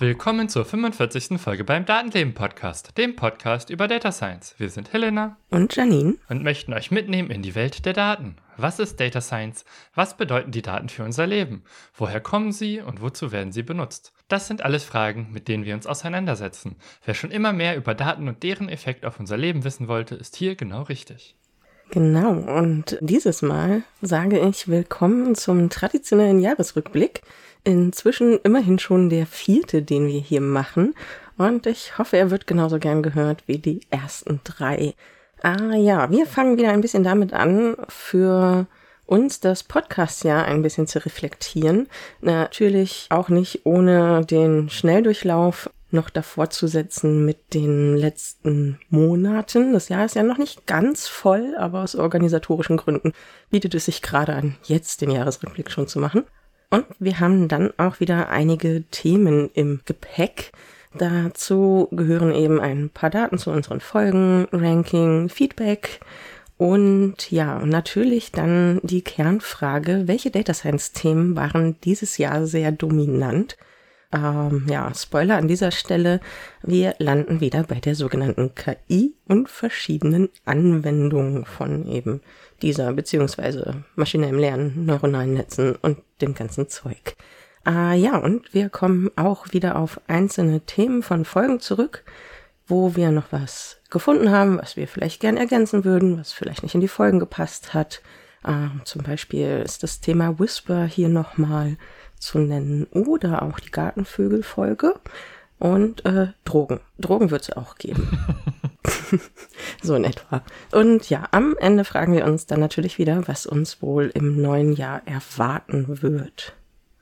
Willkommen zur 45. Folge beim Datenleben Podcast, dem Podcast über Data Science. Wir sind Helena und Janine und möchten euch mitnehmen in die Welt der Daten. Was ist Data Science? Was bedeuten die Daten für unser Leben? Woher kommen sie und wozu werden sie benutzt? Das sind alles Fragen, mit denen wir uns auseinandersetzen. Wer schon immer mehr über Daten und deren Effekt auf unser Leben wissen wollte, ist hier genau richtig. Genau, und dieses Mal sage ich willkommen zum traditionellen Jahresrückblick. Inzwischen immerhin schon der vierte, den wir hier machen. Und ich hoffe, er wird genauso gern gehört wie die ersten drei. Ah ja, wir fangen wieder ein bisschen damit an, für uns das Podcast-Jahr ein bisschen zu reflektieren. Natürlich auch nicht ohne den Schnelldurchlauf noch davor zu setzen mit den letzten Monaten. Das Jahr ist ja noch nicht ganz voll, aber aus organisatorischen Gründen bietet es sich gerade an, jetzt den Jahresrückblick schon zu machen. Und wir haben dann auch wieder einige Themen im Gepäck. Dazu gehören eben ein paar Daten zu unseren Folgen, Ranking, Feedback und ja, natürlich dann die Kernfrage, welche Data Science Themen waren dieses Jahr sehr dominant? Ähm, ja, Spoiler an dieser Stelle, wir landen wieder bei der sogenannten KI und verschiedenen Anwendungen von eben dieser, beziehungsweise maschinellem Lernen, neuronalen Netzen und dem ganzen Zeug. Ah ja, und wir kommen auch wieder auf einzelne Themen von Folgen zurück, wo wir noch was gefunden haben, was wir vielleicht gern ergänzen würden, was vielleicht nicht in die Folgen gepasst hat. Ah, zum Beispiel ist das Thema Whisper hier nochmal zu nennen oder auch die Gartenvögel-Folge und äh, Drogen. Drogen wird es auch geben. so in etwa. Und ja, am Ende fragen wir uns dann natürlich wieder, was uns wohl im neuen Jahr erwarten wird.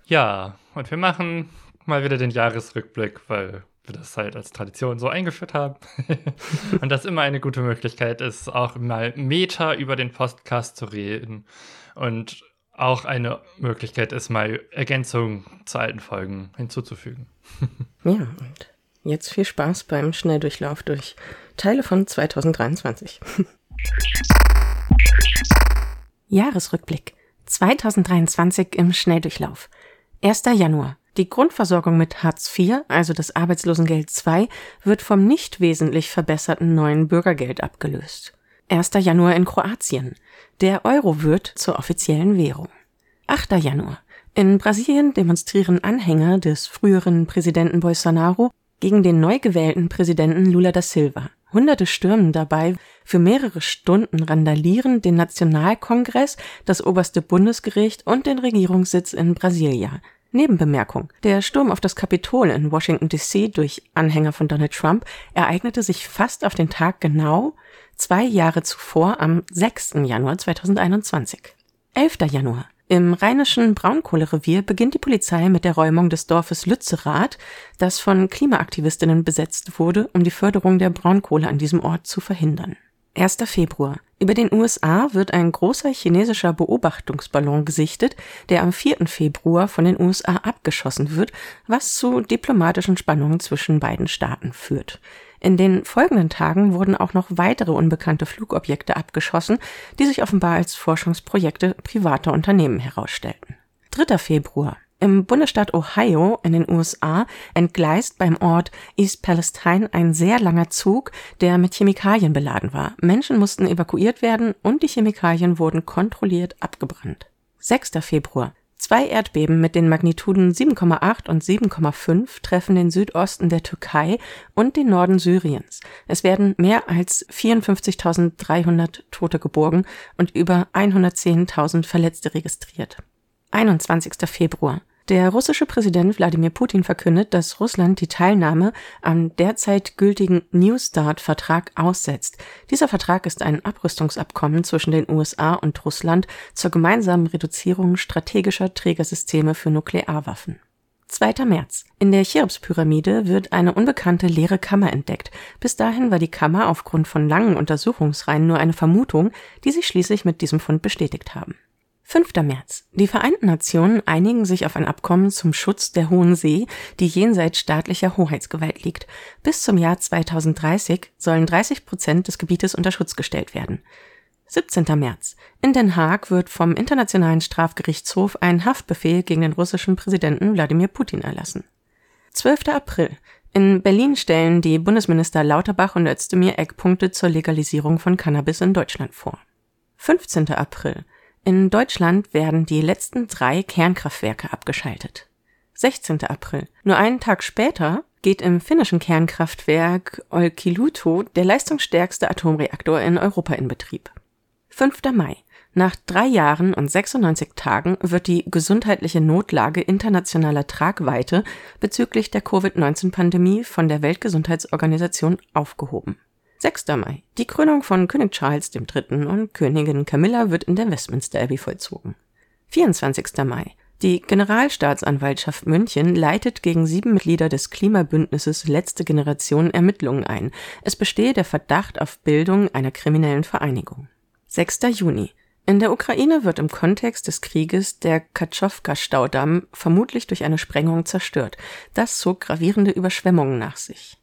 Ja, und wir machen mal wieder den Jahresrückblick, weil wir das halt als Tradition so eingeführt haben. und das immer eine gute Möglichkeit ist, auch mal Meta über den Podcast zu reden. Und auch eine Möglichkeit ist, mal Ergänzungen zu alten Folgen hinzuzufügen. ja, und jetzt viel Spaß beim Schnelldurchlauf durch Teile von 2023. Jahresrückblick 2023 im Schnelldurchlauf. 1. Januar. Die Grundversorgung mit Hartz IV, also das Arbeitslosengeld II, wird vom nicht wesentlich verbesserten neuen Bürgergeld abgelöst. 1. Januar in Kroatien. Der Euro wird zur offiziellen Währung. 8. Januar. In Brasilien demonstrieren Anhänger des früheren Präsidenten Bolsonaro gegen den neu gewählten Präsidenten Lula da Silva. Hunderte stürmen dabei für mehrere Stunden randalieren den Nationalkongress, das oberste Bundesgericht und den Regierungssitz in Brasilia. Nebenbemerkung. Der Sturm auf das Kapitol in Washington DC durch Anhänger von Donald Trump ereignete sich fast auf den Tag genau zwei Jahre zuvor am 6. Januar 2021. 11. Januar. Im rheinischen Braunkohlerevier beginnt die Polizei mit der Räumung des Dorfes Lützerath, das von Klimaaktivistinnen besetzt wurde, um die Förderung der Braunkohle an diesem Ort zu verhindern. 1. Februar. Über den USA wird ein großer chinesischer Beobachtungsballon gesichtet, der am 4. Februar von den USA abgeschossen wird, was zu diplomatischen Spannungen zwischen beiden Staaten führt. In den folgenden Tagen wurden auch noch weitere unbekannte Flugobjekte abgeschossen, die sich offenbar als Forschungsprojekte privater Unternehmen herausstellten. 3. Februar. Im Bundesstaat Ohio in den USA entgleist beim Ort East Palestine ein sehr langer Zug, der mit Chemikalien beladen war. Menschen mussten evakuiert werden und die Chemikalien wurden kontrolliert abgebrannt. 6. Februar. Zwei Erdbeben mit den Magnituden 7,8 und 7,5 treffen den Südosten der Türkei und den Norden Syriens. Es werden mehr als 54.300 Tote geborgen und über 110.000 Verletzte registriert. 21. Februar. Der russische Präsident Wladimir Putin verkündet, dass Russland die Teilnahme am derzeit gültigen New Start-Vertrag aussetzt. Dieser Vertrag ist ein Abrüstungsabkommen zwischen den USA und Russland zur gemeinsamen Reduzierung strategischer Trägersysteme für Nuklearwaffen. 2. März. In der Cheops-Pyramide wird eine unbekannte leere Kammer entdeckt. Bis dahin war die Kammer aufgrund von langen Untersuchungsreihen nur eine Vermutung, die sich schließlich mit diesem Fund bestätigt haben. 5. März. Die Vereinten Nationen einigen sich auf ein Abkommen zum Schutz der Hohen See, die jenseits staatlicher Hoheitsgewalt liegt. Bis zum Jahr 2030 sollen 30 Prozent des Gebietes unter Schutz gestellt werden. 17. März. In Den Haag wird vom Internationalen Strafgerichtshof ein Haftbefehl gegen den russischen Präsidenten Wladimir Putin erlassen. 12. April. In Berlin stellen die Bundesminister Lauterbach und Özdemir Eckpunkte zur Legalisierung von Cannabis in Deutschland vor. 15. April. In Deutschland werden die letzten drei Kernkraftwerke abgeschaltet. 16. April. Nur einen Tag später geht im finnischen Kernkraftwerk Olkiluoto der leistungsstärkste Atomreaktor in Europa in Betrieb. 5. Mai. Nach drei Jahren und 96 Tagen wird die gesundheitliche Notlage internationaler Tragweite bezüglich der Covid-19-Pandemie von der Weltgesundheitsorganisation aufgehoben. 6. Mai. Die Krönung von König Charles III. und Königin Camilla wird in der Westminster Abbey vollzogen. 24. Mai. Die Generalstaatsanwaltschaft München leitet gegen sieben Mitglieder des Klimabündnisses Letzte Generation Ermittlungen ein. Es bestehe der Verdacht auf Bildung einer kriminellen Vereinigung. 6. Juni. In der Ukraine wird im Kontext des Krieges der Katschowka-Staudamm vermutlich durch eine Sprengung zerstört. Das zog gravierende Überschwemmungen nach sich.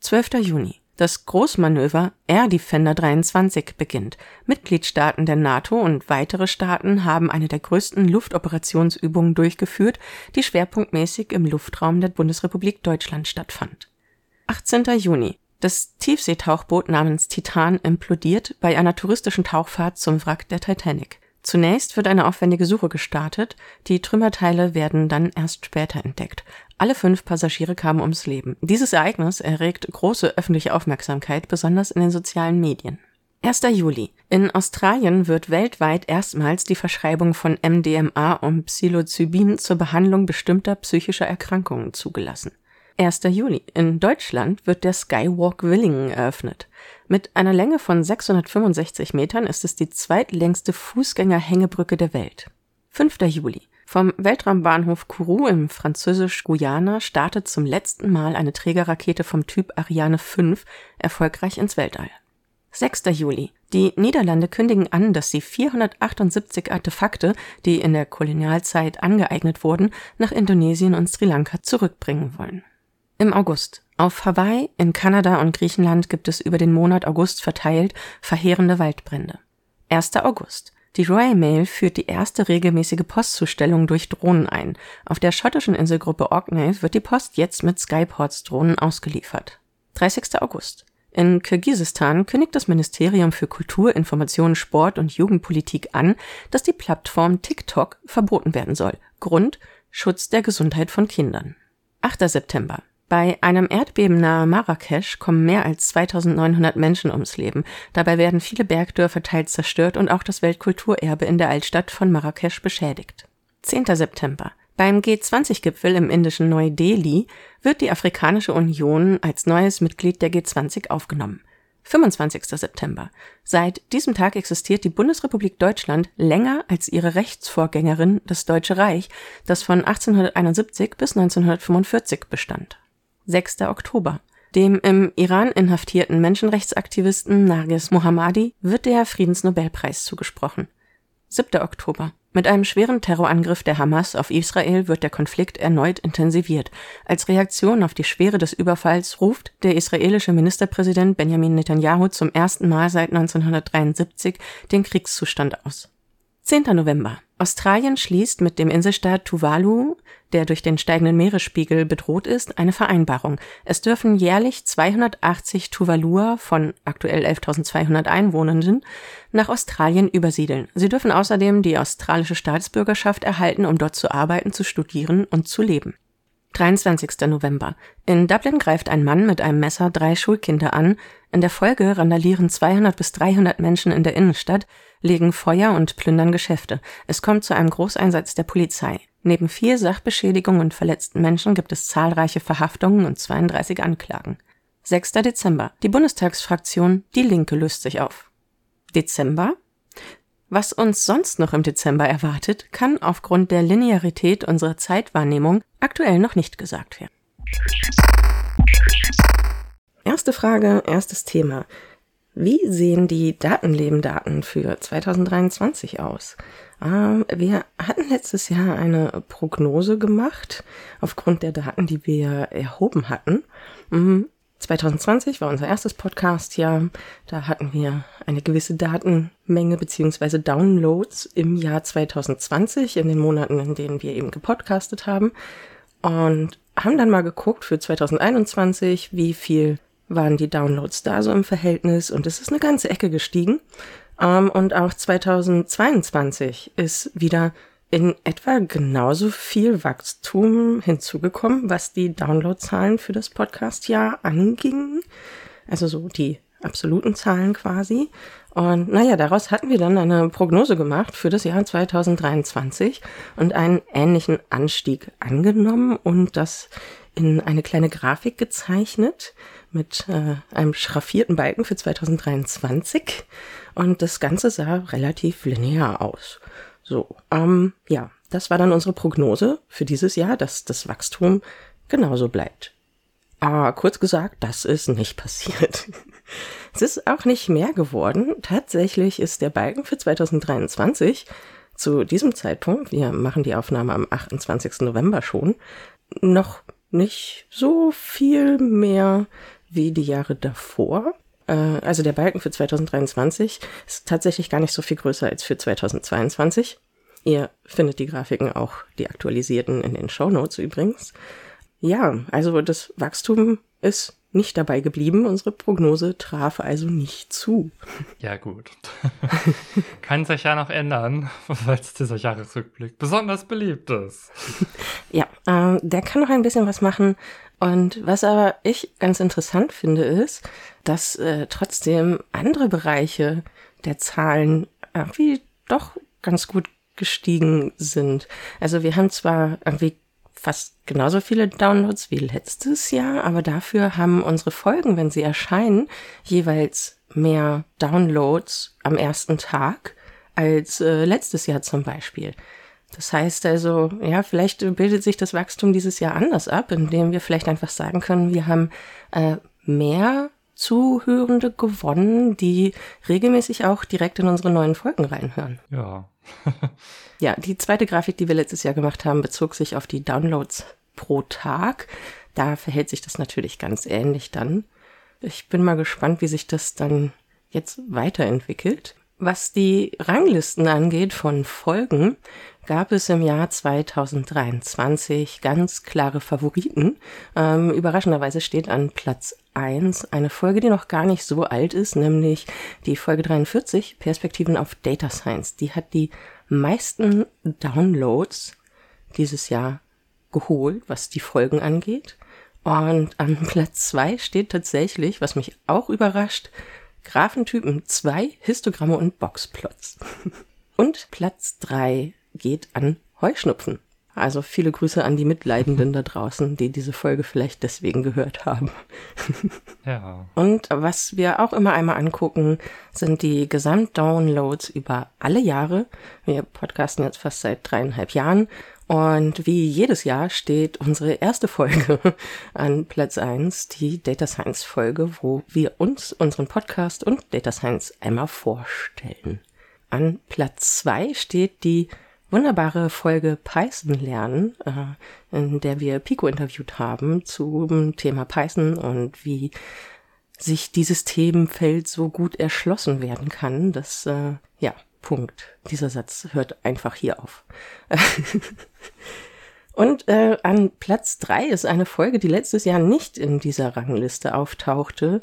12. Juni. Das Großmanöver Air Defender 23 beginnt. Mitgliedstaaten der NATO und weitere Staaten haben eine der größten Luftoperationsübungen durchgeführt, die schwerpunktmäßig im Luftraum der Bundesrepublik Deutschland stattfand. 18. Juni. Das Tiefseetauchboot namens Titan implodiert bei einer touristischen Tauchfahrt zum Wrack der Titanic. Zunächst wird eine aufwendige Suche gestartet, die Trümmerteile werden dann erst später entdeckt. Alle fünf Passagiere kamen ums Leben. Dieses Ereignis erregt große öffentliche Aufmerksamkeit, besonders in den sozialen Medien. 1. Juli. In Australien wird weltweit erstmals die Verschreibung von MDMA und Psilocybin zur Behandlung bestimmter psychischer Erkrankungen zugelassen. 1. Juli. In Deutschland wird der Skywalk Willingen eröffnet. Mit einer Länge von 665 Metern ist es die zweitlängste Fußgängerhängebrücke der Welt. 5. Juli. Vom Weltraumbahnhof Kourou im französisch-Guyana startet zum letzten Mal eine Trägerrakete vom Typ Ariane 5 erfolgreich ins Weltall. 6. Juli. Die Niederlande kündigen an, dass sie 478 Artefakte, die in der Kolonialzeit angeeignet wurden, nach Indonesien und Sri Lanka zurückbringen wollen. Im August. Auf Hawaii, in Kanada und Griechenland gibt es über den Monat August verteilt verheerende Waldbrände. 1. August. Die Royal Mail führt die erste regelmäßige Postzustellung durch Drohnen ein. Auf der schottischen Inselgruppe Orkney wird die Post jetzt mit Skyports Drohnen ausgeliefert. 30. August. In Kirgisistan kündigt das Ministerium für Kultur, Information, Sport und Jugendpolitik an, dass die Plattform TikTok verboten werden soll. Grund Schutz der Gesundheit von Kindern. 8. September. Bei einem Erdbeben nahe Marrakesch kommen mehr als 2900 Menschen ums Leben. Dabei werden viele Bergdörfer teils zerstört und auch das Weltkulturerbe in der Altstadt von Marrakesch beschädigt. 10. September. Beim G20-Gipfel im indischen Neu-Delhi wird die Afrikanische Union als neues Mitglied der G20 aufgenommen. 25. September. Seit diesem Tag existiert die Bundesrepublik Deutschland länger als ihre Rechtsvorgängerin, das Deutsche Reich, das von 1871 bis 1945 bestand. 6. Oktober. Dem im Iran inhaftierten Menschenrechtsaktivisten Nargis Mohammadi wird der Friedensnobelpreis zugesprochen. 7. Oktober. Mit einem schweren Terrorangriff der Hamas auf Israel wird der Konflikt erneut intensiviert. Als Reaktion auf die Schwere des Überfalls ruft der israelische Ministerpräsident Benjamin Netanyahu zum ersten Mal seit 1973 den Kriegszustand aus. 10. November. Australien schließt mit dem Inselstaat Tuvalu, der durch den steigenden Meeresspiegel bedroht ist, eine Vereinbarung. Es dürfen jährlich 280 Tuvaluer von aktuell 11.200 Einwohnenden nach Australien übersiedeln. Sie dürfen außerdem die australische Staatsbürgerschaft erhalten, um dort zu arbeiten, zu studieren und zu leben. 23. November. In Dublin greift ein Mann mit einem Messer drei Schulkinder an. In der Folge randalieren 200 bis 300 Menschen in der Innenstadt, legen Feuer und plündern Geschäfte. Es kommt zu einem Großeinsatz der Polizei. Neben vier Sachbeschädigungen und verletzten Menschen gibt es zahlreiche Verhaftungen und 32 Anklagen. 6. Dezember. Die Bundestagsfraktion Die Linke löst sich auf. Dezember. Was uns sonst noch im Dezember erwartet, kann aufgrund der Linearität unserer Zeitwahrnehmung aktuell noch nicht gesagt werden. Erste Frage, erstes Thema. Wie sehen die Datenlebendaten für 2023 aus? Ähm, wir hatten letztes Jahr eine Prognose gemacht aufgrund der Daten, die wir erhoben hatten. 2020 mhm. war unser erstes Podcast-Jahr. Da hatten wir eine gewisse Datenmenge beziehungsweise Downloads im Jahr 2020, in den Monaten, in denen wir eben gepodcastet haben. Und haben dann mal geguckt für 2021, wie viel waren die Downloads da so im Verhältnis. Und es ist eine ganze Ecke gestiegen. Ähm, und auch 2022 ist wieder in etwa genauso viel Wachstum hinzugekommen, was die Downloadzahlen für das Podcast-Jahr anging. Also so die absoluten Zahlen quasi. Und naja, daraus hatten wir dann eine Prognose gemacht für das Jahr 2023 und einen ähnlichen Anstieg angenommen und das in eine kleine Grafik gezeichnet mit äh, einem schraffierten Balken für 2023 und das Ganze sah relativ linear aus. So, ähm, ja, das war dann unsere Prognose für dieses Jahr, dass das Wachstum genauso bleibt. Aber kurz gesagt, das ist nicht passiert. es ist auch nicht mehr geworden. Tatsächlich ist der Balken für 2023 zu diesem Zeitpunkt, wir machen die Aufnahme am 28. November schon, noch nicht so viel mehr wie die Jahre davor. Äh, also der Balken für 2023 ist tatsächlich gar nicht so viel größer als für 2022. Ihr findet die Grafiken auch, die aktualisierten, in den Show Notes übrigens. Ja, also das Wachstum ist nicht dabei geblieben. Unsere Prognose traf also nicht zu. Ja, gut. Kann sich ja noch ändern, weil dieser Jahresrückblick besonders beliebt ist. Ja, äh, der kann noch ein bisschen was machen. Und was aber ich ganz interessant finde, ist, dass äh, trotzdem andere Bereiche der Zahlen irgendwie doch ganz gut gestiegen sind. Also wir haben zwar irgendwie fast genauso viele Downloads wie letztes Jahr, aber dafür haben unsere Folgen, wenn sie erscheinen, jeweils mehr Downloads am ersten Tag als äh, letztes Jahr zum Beispiel. Das heißt also, ja, vielleicht bildet sich das Wachstum dieses Jahr anders ab, indem wir vielleicht einfach sagen können, wir haben äh, mehr Zuhörende gewonnen, die regelmäßig auch direkt in unsere neuen Folgen reinhören. Ja. ja, die zweite Grafik, die wir letztes Jahr gemacht haben, bezog sich auf die Downloads pro Tag. Da verhält sich das natürlich ganz ähnlich dann. Ich bin mal gespannt, wie sich das dann jetzt weiterentwickelt. Was die Ranglisten angeht von Folgen, gab es im Jahr 2023 ganz klare Favoriten. Ähm, überraschenderweise steht an Platz 1 eine Folge, die noch gar nicht so alt ist, nämlich die Folge 43, Perspektiven auf Data Science. Die hat die meisten Downloads dieses Jahr geholt, was die Folgen angeht. Und an Platz 2 steht tatsächlich, was mich auch überrascht, Graphentypen 2, Histogramme und Boxplots. und Platz 3 geht an Heuschnupfen. Also viele Grüße an die Mitleidenden da draußen, die diese Folge vielleicht deswegen gehört haben. Ja. Und was wir auch immer einmal angucken, sind die Gesamtdownloads über alle Jahre. Wir podcasten jetzt fast seit dreieinhalb Jahren. Und wie jedes Jahr steht unsere erste Folge an Platz eins, die Data Science Folge, wo wir uns, unseren Podcast und Data Science einmal vorstellen. An Platz zwei steht die wunderbare Folge Python lernen, äh, in der wir Pico interviewt haben zum Thema Python und wie sich dieses Themenfeld so gut erschlossen werden kann. Das, äh, ja, Punkt. Dieser Satz hört einfach hier auf. Und äh, an Platz drei ist eine Folge, die letztes Jahr nicht in dieser Rangliste auftauchte,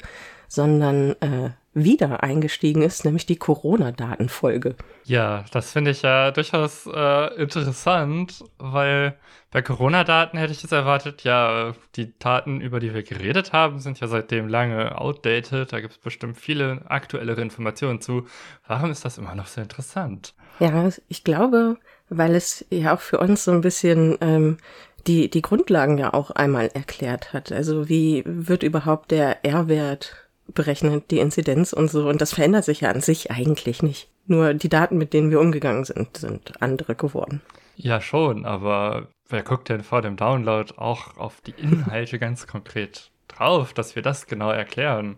sondern äh, wieder eingestiegen ist, nämlich die Corona-Datenfolge. Ja, das finde ich ja durchaus äh, interessant, weil bei Corona-Daten hätte ich jetzt erwartet, ja, die Daten, über die wir geredet haben, sind ja seitdem lange outdated. Da gibt es bestimmt viele aktuellere Informationen zu. Warum ist das immer noch so interessant? Ja, ich glaube, weil es ja auch für uns so ein bisschen ähm, die, die Grundlagen ja auch einmal erklärt hat. Also wie wird überhaupt der R-Wert berechnet, die Inzidenz und so. Und das verändert sich ja an sich eigentlich nicht. Nur die Daten, mit denen wir umgegangen sind, sind andere geworden. Ja, schon, aber wer guckt denn vor dem Download auch auf die Inhalte ganz konkret? drauf, dass wir das genau erklären.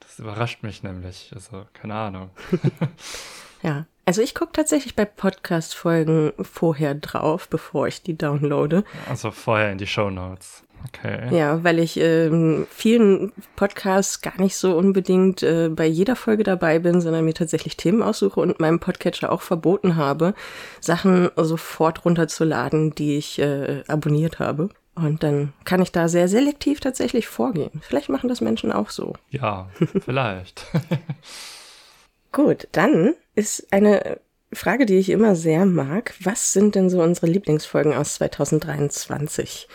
Das überrascht mich nämlich. Also, keine Ahnung. ja, also ich gucke tatsächlich bei Podcast-Folgen vorher drauf, bevor ich die downloade. Also vorher in die Show Notes. Okay. Ja, weil ich ähm, vielen Podcasts gar nicht so unbedingt äh, bei jeder Folge dabei bin, sondern mir tatsächlich Themen aussuche und meinem Podcatcher auch verboten habe, Sachen sofort runterzuladen, die ich äh, abonniert habe. Und dann kann ich da sehr selektiv tatsächlich vorgehen. Vielleicht machen das Menschen auch so. Ja, vielleicht. Gut, dann ist eine Frage, die ich immer sehr mag. Was sind denn so unsere Lieblingsfolgen aus 2023?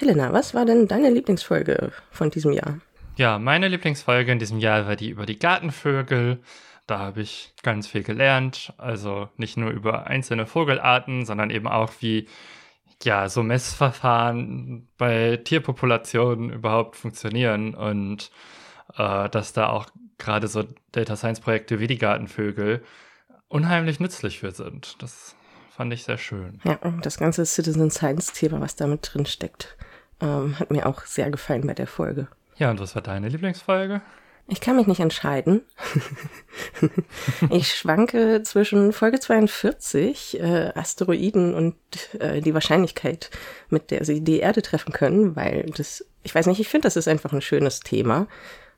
Helena, was war denn deine Lieblingsfolge von diesem Jahr? Ja, meine Lieblingsfolge in diesem Jahr war die über die Gartenvögel. Da habe ich ganz viel gelernt. Also nicht nur über einzelne Vogelarten, sondern eben auch wie ja, so Messverfahren bei Tierpopulationen überhaupt funktionieren und äh, dass da auch gerade so Data Science Projekte wie die Gartenvögel unheimlich nützlich für sind. Das fand ich sehr schön. Ja, das ganze Citizen Science Thema, was damit drin steckt. Ähm, hat mir auch sehr gefallen bei der Folge. Ja, und was war deine Lieblingsfolge? Ich kann mich nicht entscheiden. ich schwanke zwischen Folge 42, äh, Asteroiden und äh, die Wahrscheinlichkeit, mit der sie die Erde treffen können, weil das, ich weiß nicht, ich finde, das ist einfach ein schönes Thema.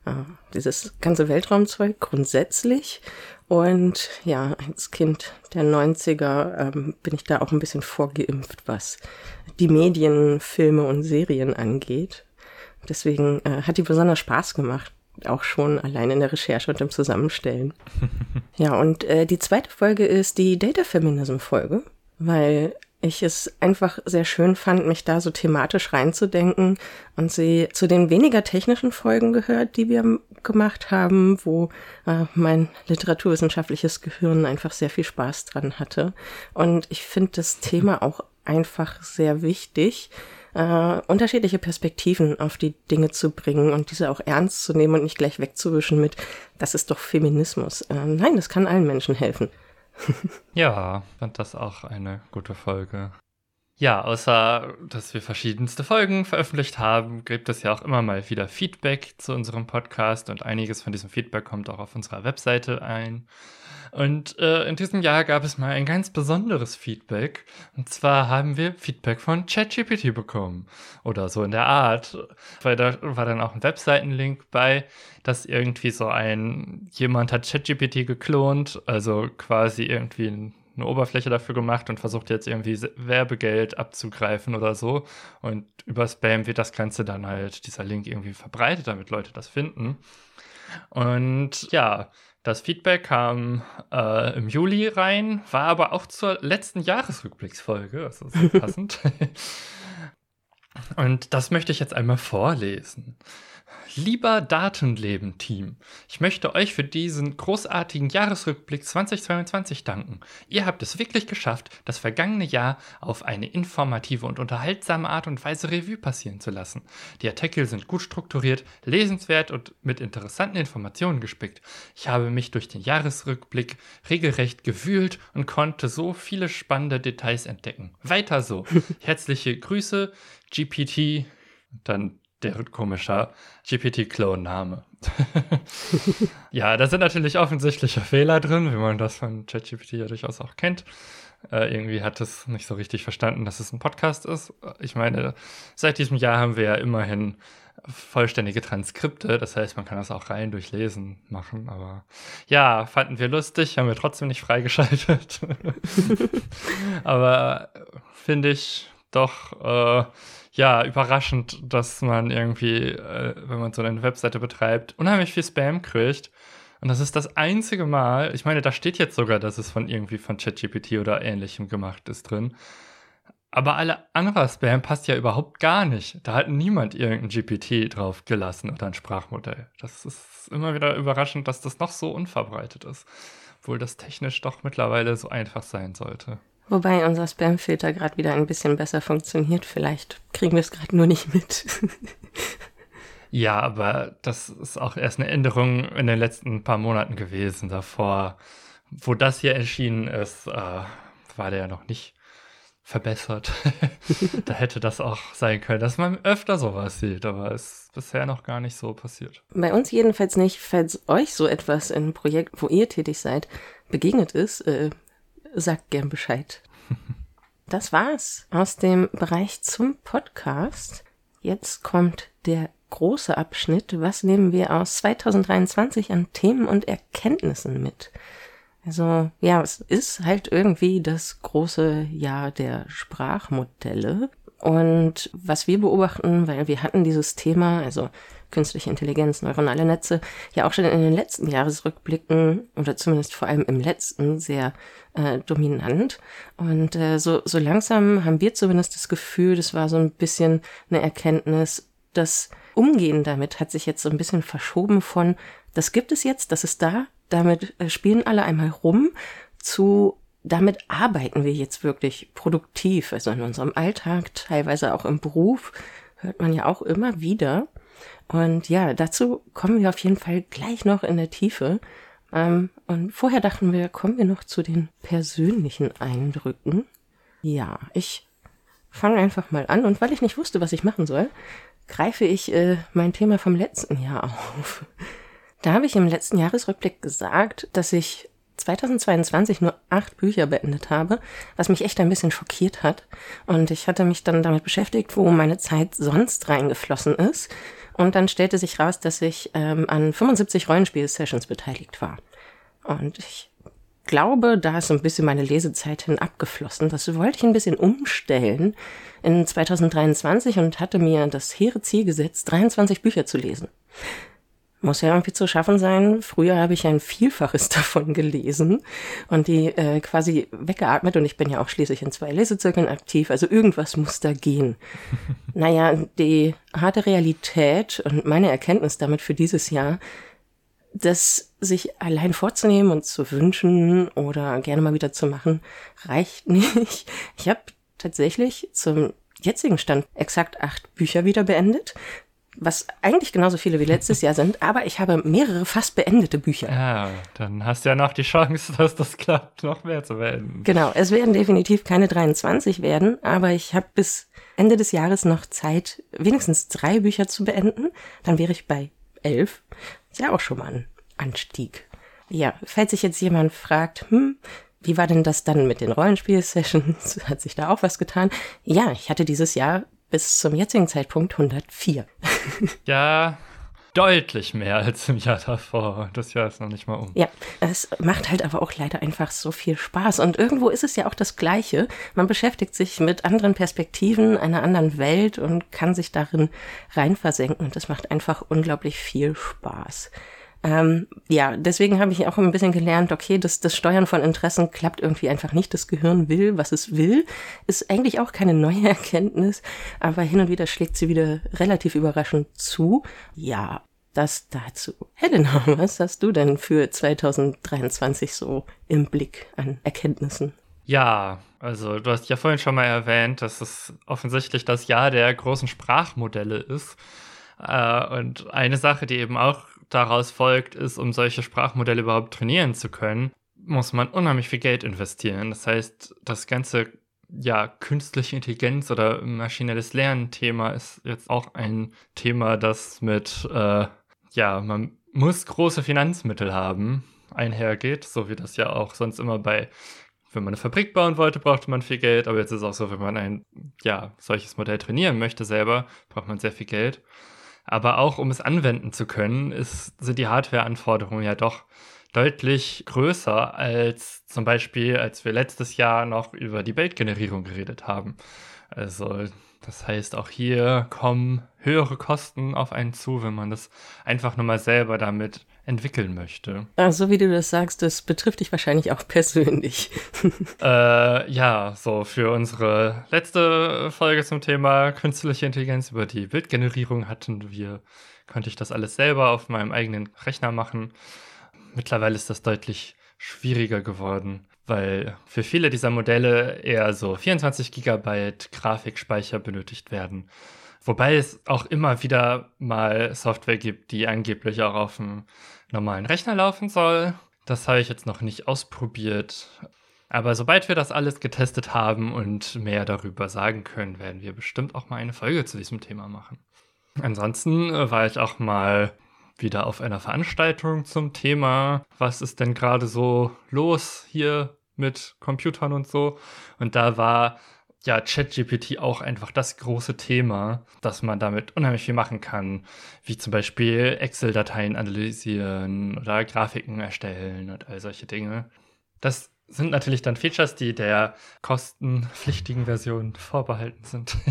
Äh, dieses ganze Weltraumzeug grundsätzlich. Und ja, als Kind der 90er ähm, bin ich da auch ein bisschen vorgeimpft, was die Medien, Filme und Serien angeht. Deswegen äh, hat die besonders Spaß gemacht. Auch schon allein in der Recherche und im Zusammenstellen. ja, und äh, die zweite Folge ist die Data Feminism Folge, weil ich es einfach sehr schön fand, mich da so thematisch reinzudenken und sie zu den weniger technischen Folgen gehört, die wir gemacht haben, wo äh, mein literaturwissenschaftliches Gehirn einfach sehr viel Spaß dran hatte. Und ich finde das Thema auch einfach sehr wichtig, äh, unterschiedliche Perspektiven auf die Dinge zu bringen und diese auch ernst zu nehmen und nicht gleich wegzuwischen mit, das ist doch Feminismus. Äh, nein, das kann allen Menschen helfen. ja, fand das auch eine gute Folge. Ja, außer dass wir verschiedenste Folgen veröffentlicht haben, gibt es ja auch immer mal wieder Feedback zu unserem Podcast und einiges von diesem Feedback kommt auch auf unserer Webseite ein. Und äh, in diesem Jahr gab es mal ein ganz besonderes Feedback. Und zwar haben wir Feedback von ChatGPT bekommen. Oder so in der Art. Weil da war dann auch ein Webseitenlink bei, dass irgendwie so ein, jemand hat ChatGPT geklont, also quasi irgendwie eine Oberfläche dafür gemacht und versucht jetzt irgendwie Werbegeld abzugreifen oder so. Und über Spam wird das Ganze dann halt, dieser Link irgendwie verbreitet, damit Leute das finden. Und ja, das Feedback kam äh, im Juli rein, war aber auch zur letzten Jahresrückblicksfolge, also sehr passend. Und das möchte ich jetzt einmal vorlesen. Lieber Datenleben-Team, ich möchte euch für diesen großartigen Jahresrückblick 2022 danken. Ihr habt es wirklich geschafft, das vergangene Jahr auf eine informative und unterhaltsame Art und Weise Revue passieren zu lassen. Die Artikel sind gut strukturiert, lesenswert und mit interessanten Informationen gespickt. Ich habe mich durch den Jahresrückblick regelrecht gewühlt und konnte so viele spannende Details entdecken. Weiter so. Herzliche Grüße, GPT, dann der komischer GPT-Clone-Name. ja, da sind natürlich offensichtliche Fehler drin, wie man das von ChatGPT ja durchaus auch kennt. Äh, irgendwie hat es nicht so richtig verstanden, dass es ein Podcast ist. Ich meine, seit diesem Jahr haben wir ja immerhin vollständige Transkripte, das heißt, man kann das auch rein durchlesen machen, aber ja, fanden wir lustig, haben wir trotzdem nicht freigeschaltet. aber finde ich doch äh, ja, überraschend, dass man irgendwie, äh, wenn man so eine Webseite betreibt, unheimlich viel Spam kriegt. Und das ist das einzige Mal, ich meine, da steht jetzt sogar, dass es von irgendwie von ChatGPT oder ähnlichem gemacht ist drin. Aber alle anderer Spam passt ja überhaupt gar nicht. Da hat niemand irgendein GPT drauf gelassen oder ein Sprachmodell. Das ist immer wieder überraschend, dass das noch so unverbreitet ist. Obwohl das technisch doch mittlerweile so einfach sein sollte. Wobei unser Spamfilter gerade wieder ein bisschen besser funktioniert. Vielleicht kriegen wir es gerade nur nicht mit. ja, aber das ist auch erst eine Änderung in den letzten paar Monaten gewesen. Davor, wo das hier erschienen ist, äh, war der ja noch nicht verbessert. da hätte das auch sein können, dass man öfter sowas sieht, aber es ist bisher noch gar nicht so passiert. Bei uns jedenfalls nicht. Falls euch so etwas in einem Projekt, wo ihr tätig seid, begegnet ist, äh, sagt gern Bescheid. das war's aus dem Bereich zum Podcast. Jetzt kommt der große Abschnitt. Was nehmen wir aus 2023 an Themen und Erkenntnissen mit? Also ja, es ist halt irgendwie das große Jahr der Sprachmodelle. Und was wir beobachten, weil wir hatten dieses Thema, also künstliche Intelligenz, neuronale Netze, ja auch schon in den letzten Jahresrückblicken oder zumindest vor allem im letzten sehr äh, dominant. Und äh, so, so langsam haben wir zumindest das Gefühl, das war so ein bisschen eine Erkenntnis, das Umgehen damit hat sich jetzt so ein bisschen verschoben von, das gibt es jetzt, das ist da, damit äh, spielen alle einmal rum, zu damit arbeiten wir jetzt wirklich produktiv, also in unserem Alltag, teilweise auch im Beruf, hört man ja auch immer wieder. Und ja, dazu kommen wir auf jeden Fall gleich noch in der Tiefe. Ähm, und vorher dachten wir, kommen wir noch zu den persönlichen Eindrücken. Ja, ich fange einfach mal an. Und weil ich nicht wusste, was ich machen soll, greife ich äh, mein Thema vom letzten Jahr auf. Da habe ich im letzten Jahresrückblick gesagt, dass ich 2022 nur acht Bücher beendet habe, was mich echt ein bisschen schockiert hat. Und ich hatte mich dann damit beschäftigt, wo meine Zeit sonst reingeflossen ist. Und dann stellte sich raus, dass ich ähm, an 75 Rollenspiel-Sessions beteiligt war. Und ich glaube, da ist so ein bisschen meine Lesezeit hin abgeflossen. Das wollte ich ein bisschen umstellen in 2023 und hatte mir das hehre Ziel gesetzt, 23 Bücher zu lesen muss ja irgendwie zu schaffen sein. Früher habe ich ein Vielfaches davon gelesen und die äh, quasi weggeatmet und ich bin ja auch schließlich in zwei Lesezirkeln aktiv, also irgendwas muss da gehen. naja, die harte Realität und meine Erkenntnis damit für dieses Jahr, das sich allein vorzunehmen und zu wünschen oder gerne mal wieder zu machen, reicht nicht. Ich habe tatsächlich zum jetzigen Stand exakt acht Bücher wieder beendet was eigentlich genauso viele wie letztes Jahr sind, aber ich habe mehrere fast beendete Bücher. Ja, dann hast du ja noch die Chance, dass das klappt, noch mehr zu beenden. Genau, es werden definitiv keine 23 werden, aber ich habe bis Ende des Jahres noch Zeit, wenigstens drei Bücher zu beenden. Dann wäre ich bei elf. Ist ja auch schon mal ein Anstieg. Ja, falls sich jetzt jemand fragt, hm, wie war denn das dann mit den Rollenspiel-Sessions? Hat sich da auch was getan? Ja, ich hatte dieses Jahr bis zum jetzigen Zeitpunkt 104. ja, deutlich mehr als im Jahr davor. Das Jahr ist noch nicht mal um. Ja, es macht halt aber auch leider einfach so viel Spaß. Und irgendwo ist es ja auch das Gleiche. Man beschäftigt sich mit anderen Perspektiven, einer anderen Welt und kann sich darin reinversenken. Und das macht einfach unglaublich viel Spaß. Ähm, ja, deswegen habe ich auch ein bisschen gelernt, okay, das, das Steuern von Interessen klappt irgendwie einfach nicht. Das Gehirn will, was es will. Ist eigentlich auch keine neue Erkenntnis, aber hin und wieder schlägt sie wieder relativ überraschend zu. Ja, das dazu. Helena, was hast du denn für 2023 so im Blick an Erkenntnissen? Ja, also du hast ja vorhin schon mal erwähnt, dass es offensichtlich das Jahr der großen Sprachmodelle ist. Äh, und eine Sache, die eben auch daraus folgt, ist, um solche Sprachmodelle überhaupt trainieren zu können, muss man unheimlich viel Geld investieren. Das heißt, das ganze ja, künstliche Intelligenz oder maschinelles Lernen-Thema ist jetzt auch ein Thema, das mit, äh, ja, man muss große Finanzmittel haben, einhergeht, so wie das ja auch sonst immer bei, wenn man eine Fabrik bauen wollte, brauchte man viel Geld, aber jetzt ist es auch so, wenn man ein, ja, solches Modell trainieren möchte selber, braucht man sehr viel Geld. Aber auch um es anwenden zu können, ist, sind die Hardware-Anforderungen ja doch deutlich größer als zum Beispiel, als wir letztes Jahr noch über die Bildgenerierung geredet haben. Also das heißt, auch hier kommen höhere Kosten auf einen zu, wenn man das einfach nur mal selber damit entwickeln möchte. Also wie du das sagst, das betrifft dich wahrscheinlich auch persönlich. äh, ja, so für unsere letzte Folge zum Thema künstliche Intelligenz über die Bildgenerierung hatten wir, konnte ich das alles selber auf meinem eigenen Rechner machen. Mittlerweile ist das deutlich schwieriger geworden weil für viele dieser Modelle eher so 24 Gigabyte Grafikspeicher benötigt werden. Wobei es auch immer wieder mal Software gibt, die angeblich auch auf einem normalen Rechner laufen soll. Das habe ich jetzt noch nicht ausprobiert. Aber sobald wir das alles getestet haben und mehr darüber sagen können, werden wir bestimmt auch mal eine Folge zu diesem Thema machen. Ansonsten äh, war ich auch mal wieder auf einer Veranstaltung zum Thema, was ist denn gerade so los hier mit Computern und so. Und da war ja ChatGPT auch einfach das große Thema, dass man damit unheimlich viel machen kann, wie zum Beispiel Excel-Dateien analysieren oder Grafiken erstellen und all solche Dinge. Das sind natürlich dann Features, die der kostenpflichtigen Version vorbehalten sind.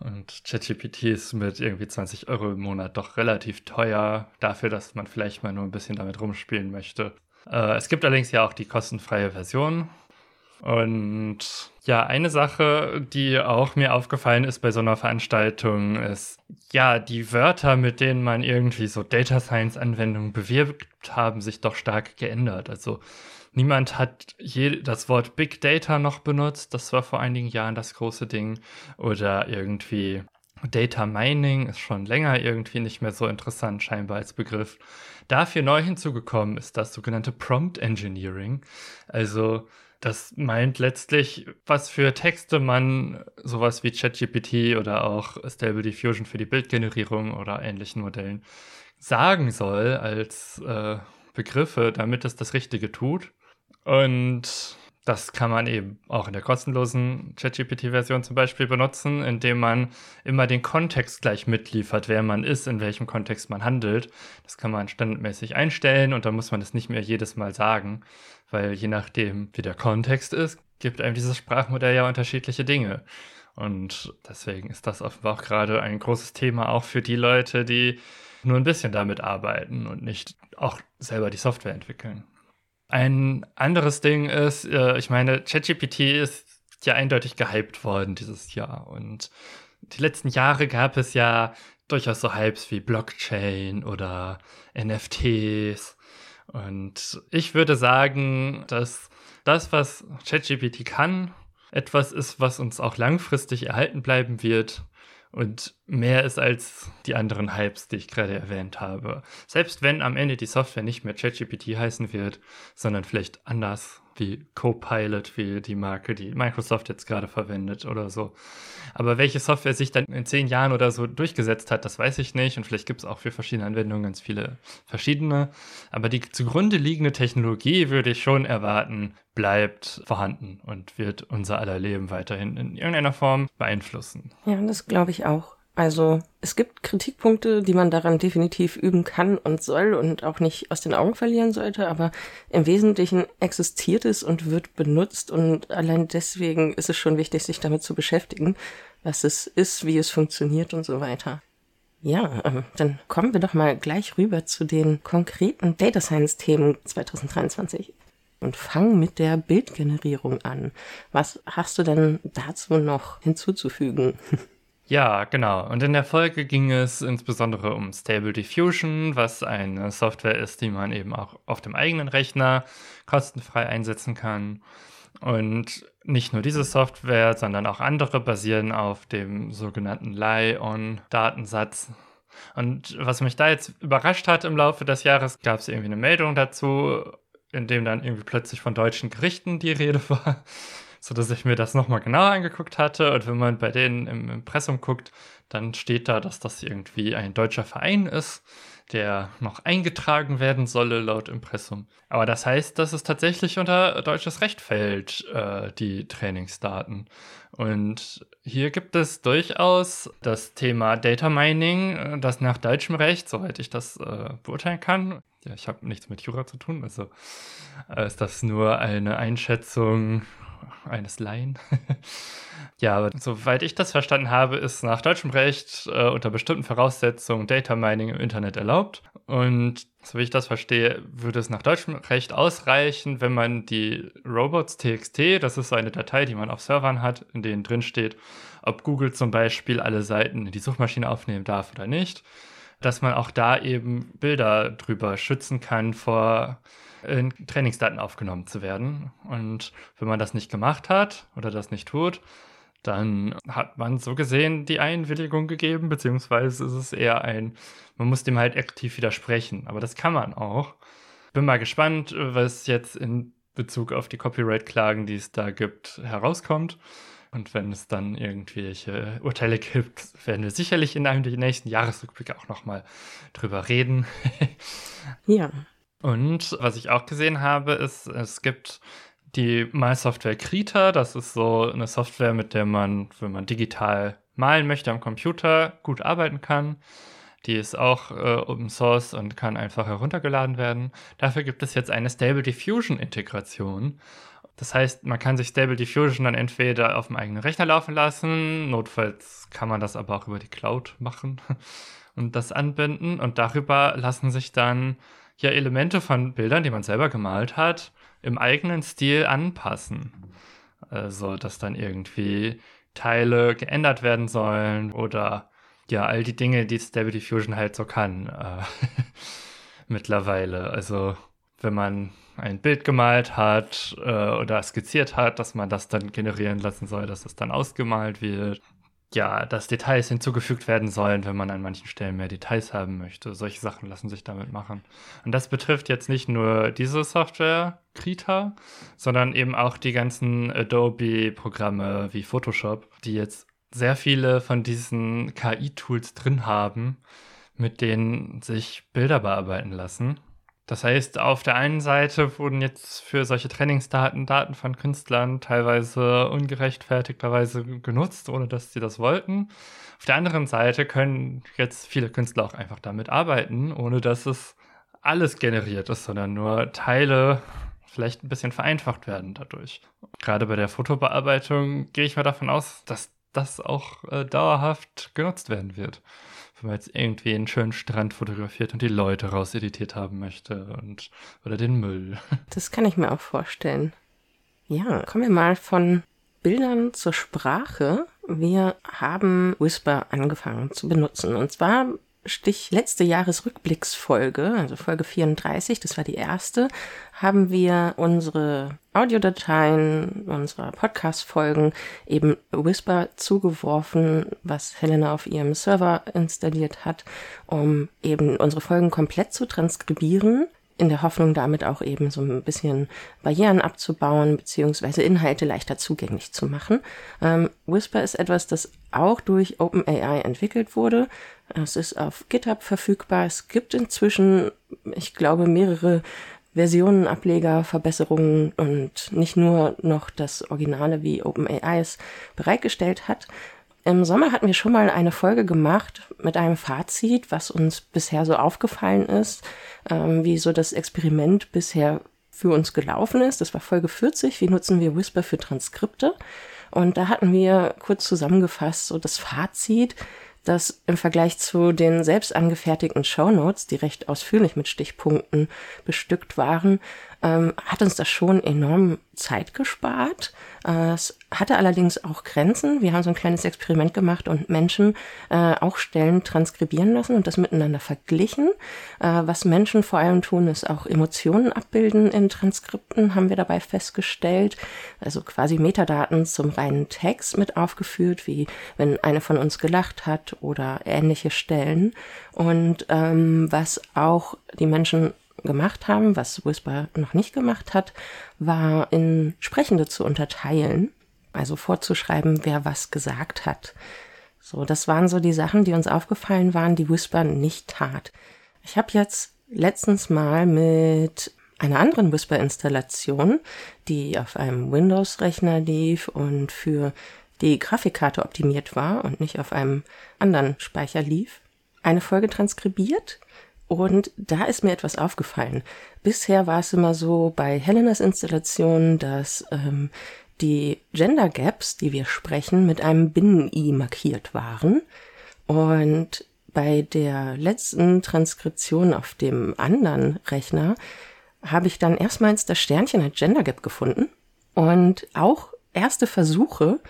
Und ChatGPT ist mit irgendwie 20 Euro im Monat doch relativ teuer dafür, dass man vielleicht mal nur ein bisschen damit rumspielen möchte. Äh, es gibt allerdings ja auch die kostenfreie Version. Und ja, eine Sache, die auch mir aufgefallen ist bei so einer Veranstaltung, ist, ja, die Wörter, mit denen man irgendwie so Data Science Anwendungen bewirbt, haben sich doch stark geändert. Also Niemand hat je das Wort Big Data noch benutzt. Das war vor einigen Jahren das große Ding. Oder irgendwie Data Mining ist schon länger irgendwie nicht mehr so interessant scheinbar als Begriff. Dafür neu hinzugekommen ist das sogenannte Prompt Engineering. Also das meint letztlich, was für Texte man sowas wie ChatGPT oder auch Stable Diffusion für die Bildgenerierung oder ähnlichen Modellen sagen soll als äh, Begriffe, damit es das Richtige tut. Und das kann man eben auch in der kostenlosen ChatGPT-Version zum Beispiel benutzen, indem man immer den Kontext gleich mitliefert, wer man ist, in welchem Kontext man handelt. Das kann man standardmäßig einstellen und dann muss man es nicht mehr jedes Mal sagen, weil je nachdem, wie der Kontext ist, gibt einem dieses Sprachmodell ja unterschiedliche Dinge. Und deswegen ist das offenbar auch gerade ein großes Thema auch für die Leute, die nur ein bisschen damit arbeiten und nicht auch selber die Software entwickeln. Ein anderes Ding ist, äh, ich meine, ChatGPT ist ja eindeutig gehypt worden dieses Jahr. Und die letzten Jahre gab es ja durchaus so Hypes wie Blockchain oder NFTs. Und ich würde sagen, dass das, was ChatGPT kann, etwas ist, was uns auch langfristig erhalten bleiben wird und mehr ist als die anderen Hypes, die ich gerade erwähnt habe. Selbst wenn am Ende die Software nicht mehr ChatGPT heißen wird, sondern vielleicht anders wie Copilot, wie die Marke, die Microsoft jetzt gerade verwendet oder so. Aber welche Software sich dann in zehn Jahren oder so durchgesetzt hat, das weiß ich nicht. Und vielleicht gibt es auch für verschiedene Anwendungen ganz viele verschiedene. Aber die zugrunde liegende Technologie würde ich schon erwarten, bleibt vorhanden und wird unser aller Leben weiterhin in irgendeiner Form beeinflussen. Ja, das glaube ich auch. Also es gibt Kritikpunkte, die man daran definitiv üben kann und soll und auch nicht aus den Augen verlieren sollte, aber im Wesentlichen existiert es und wird benutzt und allein deswegen ist es schon wichtig, sich damit zu beschäftigen, was es ist, wie es funktioniert und so weiter. Ja, ähm, dann kommen wir doch mal gleich rüber zu den konkreten Data Science Themen 2023 und fangen mit der Bildgenerierung an. Was hast du denn dazu noch hinzuzufügen? Ja, genau. Und in der Folge ging es insbesondere um Stable Diffusion, was eine Software ist, die man eben auch auf dem eigenen Rechner kostenfrei einsetzen kann. Und nicht nur diese Software, sondern auch andere basieren auf dem sogenannten Lie-on-Datensatz. Und was mich da jetzt überrascht hat im Laufe des Jahres, gab es irgendwie eine Meldung dazu, in dem dann irgendwie plötzlich von deutschen Gerichten die Rede war so dass ich mir das nochmal genauer angeguckt hatte. Und wenn man bei denen im Impressum guckt, dann steht da, dass das irgendwie ein deutscher Verein ist, der noch eingetragen werden solle laut Impressum. Aber das heißt, dass es tatsächlich unter deutsches Recht fällt, äh, die Trainingsdaten. Und hier gibt es durchaus das Thema Data Mining, äh, das nach deutschem Recht, soweit ich das äh, beurteilen kann, ja, ich habe nichts mit Jura zu tun, also äh, ist das nur eine Einschätzung eines Laien. ja, aber soweit ich das verstanden habe, ist nach deutschem Recht äh, unter bestimmten Voraussetzungen Data Mining im Internet erlaubt. Und so wie ich das verstehe, würde es nach deutschem Recht ausreichen, wenn man die Robots.txt, das ist so eine Datei, die man auf Servern hat, in denen drin steht, ob Google zum Beispiel alle Seiten in die Suchmaschine aufnehmen darf oder nicht, dass man auch da eben Bilder drüber schützen kann vor in Trainingsdaten aufgenommen zu werden. Und wenn man das nicht gemacht hat oder das nicht tut, dann hat man so gesehen die Einwilligung gegeben, beziehungsweise ist es eher ein, man muss dem halt aktiv widersprechen. Aber das kann man auch. Bin mal gespannt, was jetzt in Bezug auf die Copyright-Klagen, die es da gibt, herauskommt. Und wenn es dann irgendwelche Urteile gibt, werden wir sicherlich in einem der nächsten Jahresrückblicke auch nochmal drüber reden. ja. Und was ich auch gesehen habe, ist, es gibt die Malsoftware Krita. Das ist so eine Software, mit der man, wenn man digital malen möchte am Computer, gut arbeiten kann. Die ist auch äh, Open Source und kann einfach heruntergeladen werden. Dafür gibt es jetzt eine Stable Diffusion Integration. Das heißt, man kann sich Stable Diffusion dann entweder auf dem eigenen Rechner laufen lassen, notfalls kann man das aber auch über die Cloud machen und das anbinden und darüber lassen sich dann ja Elemente von Bildern, die man selber gemalt hat, im eigenen Stil anpassen. Also, dass dann irgendwie Teile geändert werden sollen oder ja, all die Dinge, die Stable Diffusion halt so kann äh, mittlerweile. Also, wenn man ein Bild gemalt hat äh, oder skizziert hat, dass man das dann generieren lassen soll, dass es dann ausgemalt wird. Ja, dass Details hinzugefügt werden sollen, wenn man an manchen Stellen mehr Details haben möchte. Solche Sachen lassen sich damit machen. Und das betrifft jetzt nicht nur diese Software, Krita, sondern eben auch die ganzen Adobe-Programme wie Photoshop, die jetzt sehr viele von diesen KI-Tools drin haben, mit denen sich Bilder bearbeiten lassen. Das heißt, auf der einen Seite wurden jetzt für solche Trainingsdaten Daten von Künstlern teilweise ungerechtfertigterweise genutzt, ohne dass sie das wollten. Auf der anderen Seite können jetzt viele Künstler auch einfach damit arbeiten, ohne dass es alles generiert ist, sondern nur Teile vielleicht ein bisschen vereinfacht werden dadurch. Gerade bei der Fotobearbeitung gehe ich mal davon aus, dass das auch äh, dauerhaft genutzt werden wird wenn man jetzt irgendwie einen schönen Strand fotografiert und die Leute rauseditiert haben möchte und oder den Müll. Das kann ich mir auch vorstellen. Ja, kommen wir mal von Bildern zur Sprache. Wir haben Whisper angefangen zu benutzen. Und zwar Stich letzte Jahresrückblicksfolge, also Folge 34, das war die erste, haben wir unsere Audiodateien, unsere Podcast-Folgen eben Whisper zugeworfen, was Helena auf ihrem Server installiert hat, um eben unsere Folgen komplett zu transkribieren in der Hoffnung, damit auch eben so ein bisschen Barrieren abzubauen, beziehungsweise Inhalte leichter zugänglich zu machen. Ähm, Whisper ist etwas, das auch durch OpenAI entwickelt wurde. Es ist auf GitHub verfügbar. Es gibt inzwischen, ich glaube, mehrere Versionen, Ableger, Verbesserungen und nicht nur noch das Originale, wie OpenAI es bereitgestellt hat. Im Sommer hatten wir schon mal eine Folge gemacht mit einem Fazit, was uns bisher so aufgefallen ist, ähm, wie so das Experiment bisher für uns gelaufen ist. Das war Folge 40. Wie nutzen wir Whisper für Transkripte? Und da hatten wir kurz zusammengefasst so das Fazit, dass im Vergleich zu den selbst angefertigten Shownotes, die recht ausführlich mit Stichpunkten bestückt waren, ähm, hat uns das schon enorm Zeit gespart. Äh, es hatte allerdings auch Grenzen. Wir haben so ein kleines Experiment gemacht und Menschen äh, auch Stellen transkribieren lassen und das miteinander verglichen. Äh, was Menschen vor allem tun, ist auch Emotionen abbilden in Transkripten, haben wir dabei festgestellt. Also quasi Metadaten zum reinen Text mit aufgeführt, wie wenn eine von uns gelacht hat oder ähnliche Stellen. Und ähm, was auch die Menschen gemacht haben, was Whisper noch nicht gemacht hat, war in Sprechende zu unterteilen, also vorzuschreiben, wer was gesagt hat. So, das waren so die Sachen, die uns aufgefallen waren, die Whisper nicht tat. Ich habe jetzt letztens mal mit einer anderen Whisper-Installation, die auf einem Windows-Rechner lief und für die Grafikkarte optimiert war und nicht auf einem anderen Speicher lief, eine Folge transkribiert und da ist mir etwas aufgefallen. Bisher war es immer so bei Helenas Installation, dass ähm, die Gender Gaps, die wir sprechen, mit einem Binnen-I markiert waren. Und bei der letzten Transkription auf dem anderen Rechner habe ich dann erstmals das Sternchen als Gender Gap gefunden und auch erste Versuche,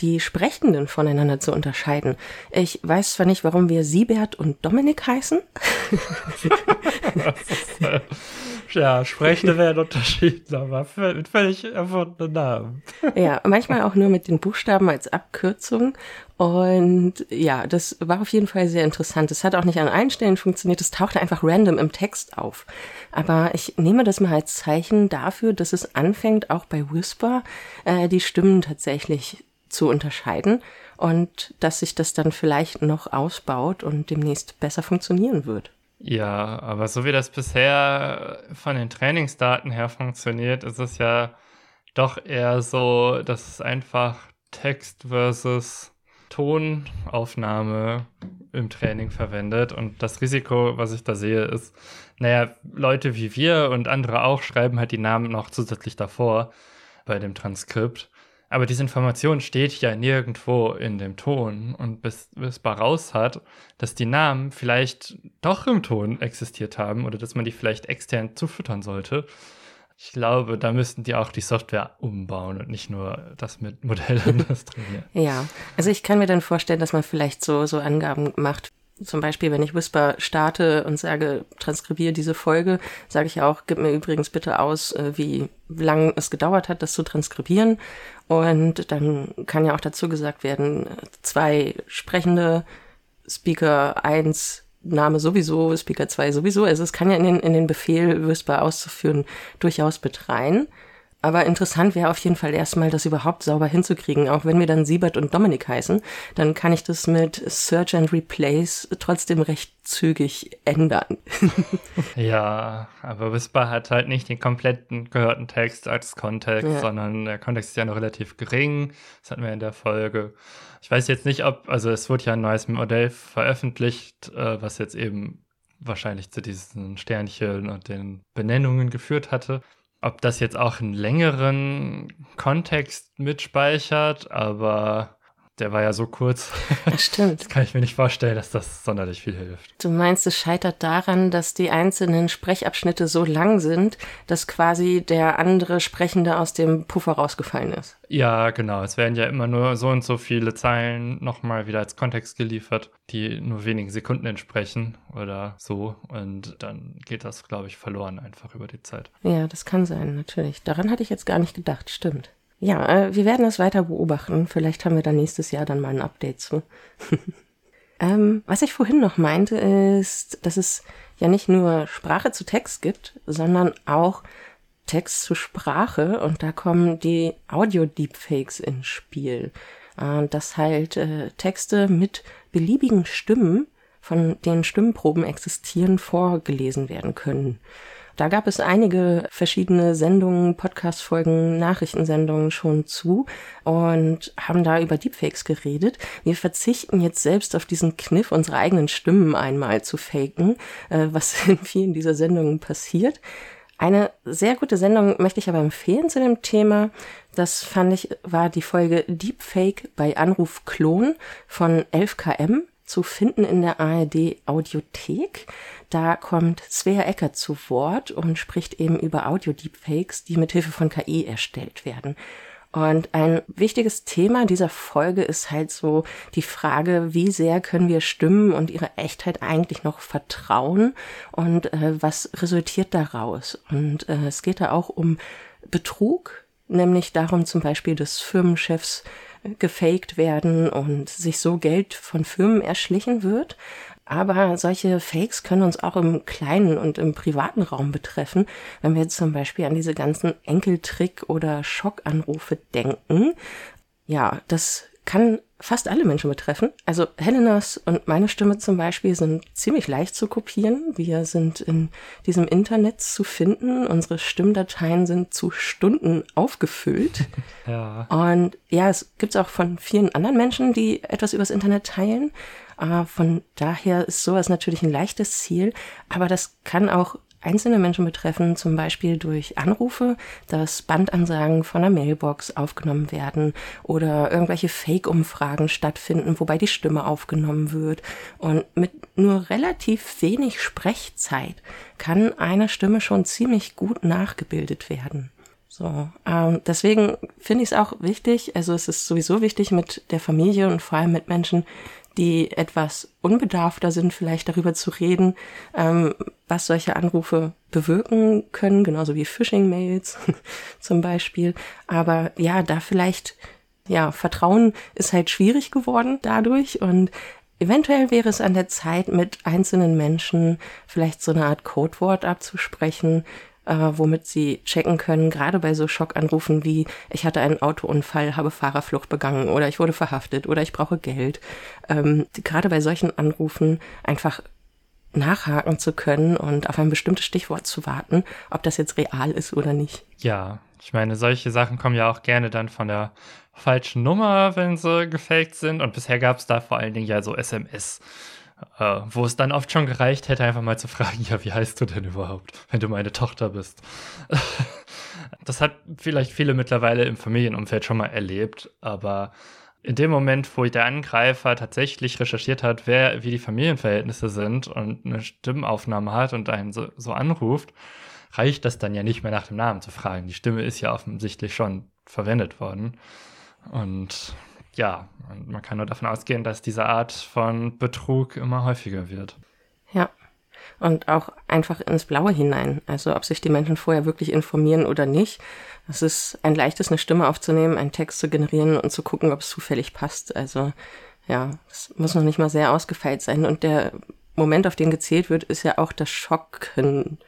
die Sprechenden voneinander zu unterscheiden. Ich weiß zwar nicht, warum wir Siebert und Dominik heißen. ja, Sprechende werden unterschieden, aber mit völlig erfundenen Namen. Ja, manchmal auch nur mit den Buchstaben als Abkürzung. Und ja, das war auf jeden Fall sehr interessant. Es hat auch nicht an allen Stellen funktioniert, es tauchte einfach random im Text auf. Aber ich nehme das mal als Zeichen dafür, dass es anfängt, auch bei Whisper äh, die Stimmen tatsächlich zu unterscheiden und dass sich das dann vielleicht noch ausbaut und demnächst besser funktionieren wird. Ja, aber so wie das bisher von den Trainingsdaten her funktioniert, ist es ja doch eher so, dass es einfach Text versus Tonaufnahme im Training verwendet. Und das Risiko, was ich da sehe, ist, naja, Leute wie wir und andere auch schreiben halt die Namen noch zusätzlich davor bei dem Transkript. Aber diese Information steht ja nirgendwo in dem Ton. Und bis, bis raus hat, dass die Namen vielleicht doch im Ton existiert haben oder dass man die vielleicht extern zufüttern sollte, ich glaube, da müssten die auch die Software umbauen und nicht nur das mit Modellen das trainieren. Ja, also ich kann mir dann vorstellen, dass man vielleicht so, so Angaben macht. Zum Beispiel, wenn ich Whisper starte und sage, transkribiere diese Folge, sage ich auch, gib mir übrigens bitte aus, äh, wie lang es gedauert hat, das zu transkribieren. Und dann kann ja auch dazu gesagt werden, zwei sprechende Speaker, eins Name sowieso, Speaker 2 sowieso. Also es kann ja in den, in den Befehl Whisper auszuführen durchaus mit rein. Aber interessant wäre auf jeden Fall erstmal, das überhaupt sauber hinzukriegen. Auch wenn wir dann Siebert und Dominik heißen, dann kann ich das mit Search and Replace trotzdem recht zügig ändern. ja, aber Whisper hat halt nicht den kompletten gehörten Text als Kontext, ja. sondern der Kontext ist ja noch relativ gering. Das hatten wir in der Folge. Ich weiß jetzt nicht, ob, also es wurde ja ein neues Modell veröffentlicht, äh, was jetzt eben wahrscheinlich zu diesen Sternchen und den Benennungen geführt hatte. Ob das jetzt auch einen längeren Kontext mitspeichert, aber der war ja so kurz. Das stimmt. Das kann ich mir nicht vorstellen, dass das sonderlich viel hilft. Du meinst, es scheitert daran, dass die einzelnen Sprechabschnitte so lang sind, dass quasi der andere Sprechende aus dem Puffer rausgefallen ist. Ja, genau. Es werden ja immer nur so und so viele Zeilen nochmal wieder als Kontext geliefert, die nur wenigen Sekunden entsprechen oder so. Und dann geht das, glaube ich, verloren einfach über die Zeit. Ja, das kann sein, natürlich. Daran hatte ich jetzt gar nicht gedacht. Stimmt. Ja, äh, wir werden das weiter beobachten. Vielleicht haben wir dann nächstes Jahr dann mal ein Update zu. ähm, was ich vorhin noch meinte, ist, dass es ja nicht nur Sprache zu Text gibt, sondern auch Text zu Sprache. Und da kommen die Audio-Deepfakes ins Spiel. Äh, dass halt äh, Texte mit beliebigen Stimmen, von denen Stimmproben existieren, vorgelesen werden können. Da gab es einige verschiedene Sendungen, Podcast-Folgen, Nachrichtensendungen schon zu und haben da über Deepfakes geredet. Wir verzichten jetzt selbst auf diesen Kniff, unsere eigenen Stimmen einmal zu faken, äh, was in vielen dieser Sendungen passiert. Eine sehr gute Sendung möchte ich aber empfehlen zu dem Thema. Das fand ich, war die Folge Deepfake bei Anruf Klon von 11KM zu finden in der ARD Audiothek. Da kommt Svea Ecker zu Wort und spricht eben über Audio-Deepfakes, die mithilfe von KI erstellt werden. Und ein wichtiges Thema dieser Folge ist halt so die Frage, wie sehr können wir Stimmen und ihre Echtheit eigentlich noch vertrauen und äh, was resultiert daraus? Und äh, es geht da auch um Betrug, nämlich darum zum Beispiel, dass Firmenchefs gefaked werden und sich so Geld von Firmen erschlichen wird. Aber solche Fakes können uns auch im kleinen und im privaten Raum betreffen, wenn wir zum Beispiel an diese ganzen Enkeltrick- oder Schockanrufe denken. Ja, das kann fast alle Menschen betreffen. Also Helenas und meine Stimme zum Beispiel sind ziemlich leicht zu kopieren. Wir sind in diesem Internet zu finden. Unsere Stimmdateien sind zu Stunden aufgefüllt. Ja. Und ja, es gibt es auch von vielen anderen Menschen, die etwas übers Internet teilen. Äh, von daher ist sowas natürlich ein leichtes Ziel, aber das kann auch einzelne Menschen betreffen, zum Beispiel durch Anrufe, dass Bandansagen von der Mailbox aufgenommen werden oder irgendwelche Fake-Umfragen stattfinden, wobei die Stimme aufgenommen wird. Und mit nur relativ wenig Sprechzeit kann eine Stimme schon ziemlich gut nachgebildet werden. So, ähm, deswegen finde ich es auch wichtig, also es ist sowieso wichtig, mit der Familie und vor allem mit Menschen, die etwas unbedarfter sind, vielleicht darüber zu reden, ähm, was solche Anrufe bewirken können, genauso wie Phishing-Mails zum Beispiel. Aber ja, da vielleicht, ja, Vertrauen ist halt schwierig geworden dadurch und Eventuell wäre es an der Zeit, mit einzelnen Menschen vielleicht so eine Art Codewort abzusprechen, äh, womit sie checken können, gerade bei so Schockanrufen wie ich hatte einen Autounfall, habe Fahrerflucht begangen oder ich wurde verhaftet oder ich brauche Geld. Ähm, gerade bei solchen Anrufen einfach nachhaken zu können und auf ein bestimmtes Stichwort zu warten, ob das jetzt real ist oder nicht. Ja, ich meine, solche Sachen kommen ja auch gerne dann von der falschen Nummer, wenn sie gefaked sind. Und bisher gab es da vor allen Dingen ja so SMS, äh, wo es dann oft schon gereicht hätte, einfach mal zu fragen, ja, wie heißt du denn überhaupt, wenn du meine Tochter bist? das hat vielleicht viele mittlerweile im Familienumfeld schon mal erlebt, aber in dem Moment, wo der Angreifer tatsächlich recherchiert hat, wer, wie die Familienverhältnisse sind und eine Stimmaufnahme hat und einen so, so anruft, reicht das dann ja nicht mehr nach dem Namen zu fragen. Die Stimme ist ja offensichtlich schon verwendet worden. Und ja, man kann nur davon ausgehen, dass diese Art von Betrug immer häufiger wird. Ja. Und auch einfach ins Blaue hinein. Also ob sich die Menschen vorher wirklich informieren oder nicht. Es ist ein leichtes, eine Stimme aufzunehmen, einen Text zu generieren und zu gucken, ob es zufällig passt. Also ja, es muss noch nicht mal sehr ausgefeilt sein. Und der Moment, auf den gezählt wird, ist ja auch das Schocken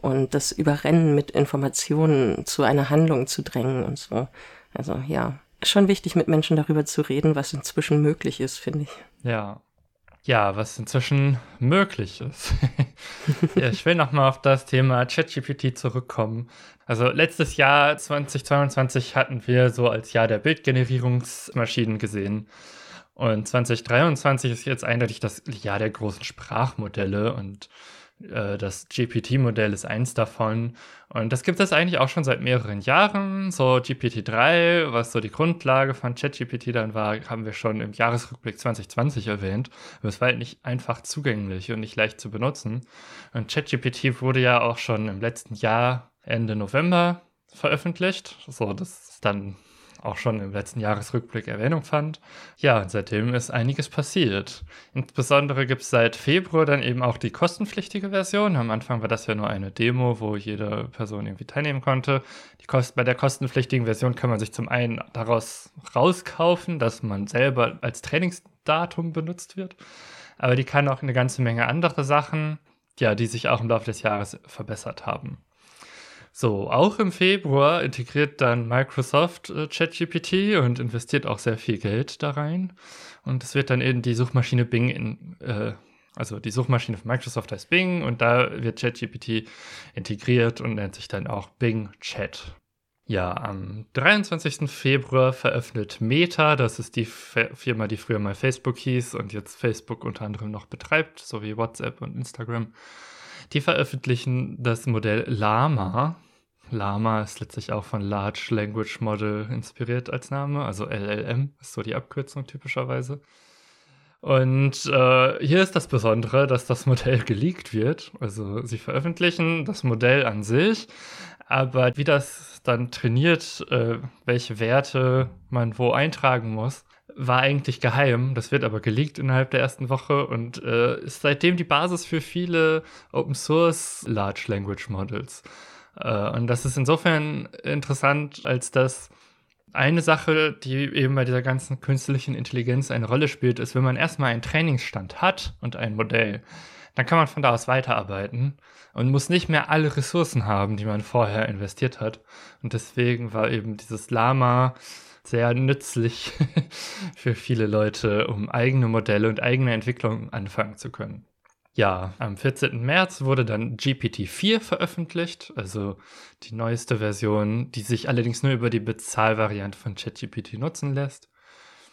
und das Überrennen mit Informationen zu einer Handlung zu drängen und so. Also ja, schon wichtig, mit Menschen darüber zu reden, was inzwischen möglich ist, finde ich. Ja. Ja, was inzwischen möglich ist. ja, ich will nochmal auf das Thema ChatGPT zurückkommen. Also letztes Jahr 2022 hatten wir so als Jahr der Bildgenerierungsmaschinen gesehen. Und 2023 ist jetzt eindeutig das Jahr der großen Sprachmodelle und das GPT-Modell ist eins davon. Und das gibt es eigentlich auch schon seit mehreren Jahren. So GPT-3, was so die Grundlage von ChatGPT dann war, haben wir schon im Jahresrückblick 2020 erwähnt. Aber es war halt nicht einfach zugänglich und nicht leicht zu benutzen. Und ChatGPT wurde ja auch schon im letzten Jahr, Ende November, veröffentlicht. So, das ist dann auch schon im letzten Jahresrückblick Erwähnung fand. Ja, und seitdem ist einiges passiert. Insbesondere gibt es seit Februar dann eben auch die kostenpflichtige Version. Am Anfang war das ja nur eine Demo, wo jede Person irgendwie teilnehmen konnte. Die Kost bei der kostenpflichtigen Version kann man sich zum einen daraus rauskaufen, dass man selber als Trainingsdatum benutzt wird. Aber die kann auch eine ganze Menge andere Sachen, ja, die sich auch im Laufe des Jahres verbessert haben. So, auch im Februar integriert dann Microsoft äh, ChatGPT und investiert auch sehr viel Geld da rein. Und es wird dann in die Suchmaschine Bing in, äh, also die Suchmaschine von Microsoft heißt Bing und da wird ChatGPT integriert und nennt sich dann auch Bing Chat. Ja, am 23. Februar veröffentlicht Meta, das ist die Firma, die früher mal Facebook hieß und jetzt Facebook unter anderem noch betreibt, sowie WhatsApp und Instagram, die veröffentlichen das Modell Lama. Lama ist letztlich auch von Large Language Model inspiriert als Name, also LLM ist so die Abkürzung typischerweise. Und äh, hier ist das Besondere, dass das Modell geleakt wird. Also sie veröffentlichen das Modell an sich, aber wie das dann trainiert, äh, welche Werte man wo eintragen muss, war eigentlich geheim. Das wird aber geleakt innerhalb der ersten Woche und äh, ist seitdem die Basis für viele Open Source Large Language Models. Äh, und das ist insofern interessant, als dass eine Sache, die eben bei dieser ganzen künstlichen Intelligenz eine Rolle spielt, ist, wenn man erstmal einen Trainingsstand hat und ein Modell, dann kann man von da aus weiterarbeiten und muss nicht mehr alle Ressourcen haben, die man vorher investiert hat. Und deswegen war eben dieses Lama sehr nützlich für viele Leute, um eigene Modelle und eigene Entwicklungen anfangen zu können. Ja, am 14. März wurde dann GPT-4 veröffentlicht, also die neueste Version, die sich allerdings nur über die Bezahlvariante von ChatGPT nutzen lässt.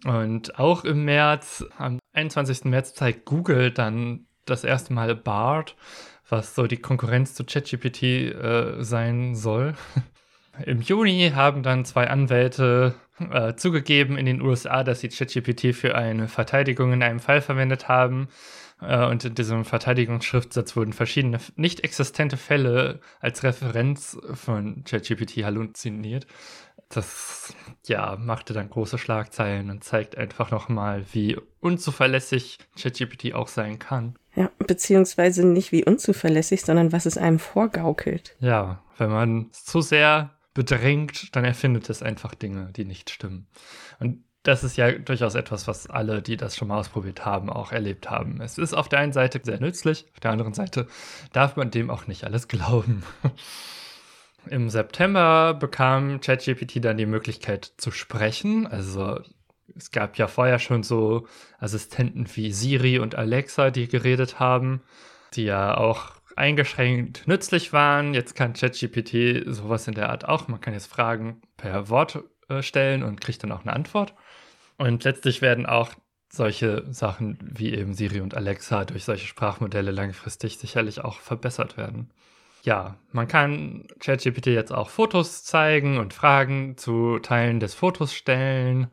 Und auch im März, am 21. März zeigt Google dann das erste Mal BART, was so die Konkurrenz zu ChatGPT äh, sein soll. Im Juni haben dann zwei Anwälte äh, zugegeben in den USA, dass sie ChatGPT für eine Verteidigung in einem Fall verwendet haben. Äh, und in diesem Verteidigungsschriftsatz wurden verschiedene nicht existente Fälle als Referenz von ChatGPT halluziniert. das ja machte dann große Schlagzeilen und zeigt einfach nochmal, wie unzuverlässig ChatGPT auch sein kann. Ja, beziehungsweise nicht wie unzuverlässig, sondern was es einem vorgaukelt. Ja, wenn man zu sehr bedrängt, dann erfindet es einfach Dinge, die nicht stimmen. Und das ist ja durchaus etwas, was alle, die das schon mal ausprobiert haben, auch erlebt haben. Es ist auf der einen Seite sehr nützlich, auf der anderen Seite darf man dem auch nicht alles glauben. Im September bekam ChatGPT dann die Möglichkeit zu sprechen. Also es gab ja vorher schon so Assistenten wie Siri und Alexa, die geredet haben, die ja auch eingeschränkt nützlich waren. Jetzt kann ChatGPT sowas in der Art auch. Man kann jetzt Fragen per Wort äh, stellen und kriegt dann auch eine Antwort. Und letztlich werden auch solche Sachen wie eben Siri und Alexa durch solche Sprachmodelle langfristig sicherlich auch verbessert werden. Ja, man kann ChatGPT jetzt auch Fotos zeigen und Fragen zu Teilen des Fotos stellen.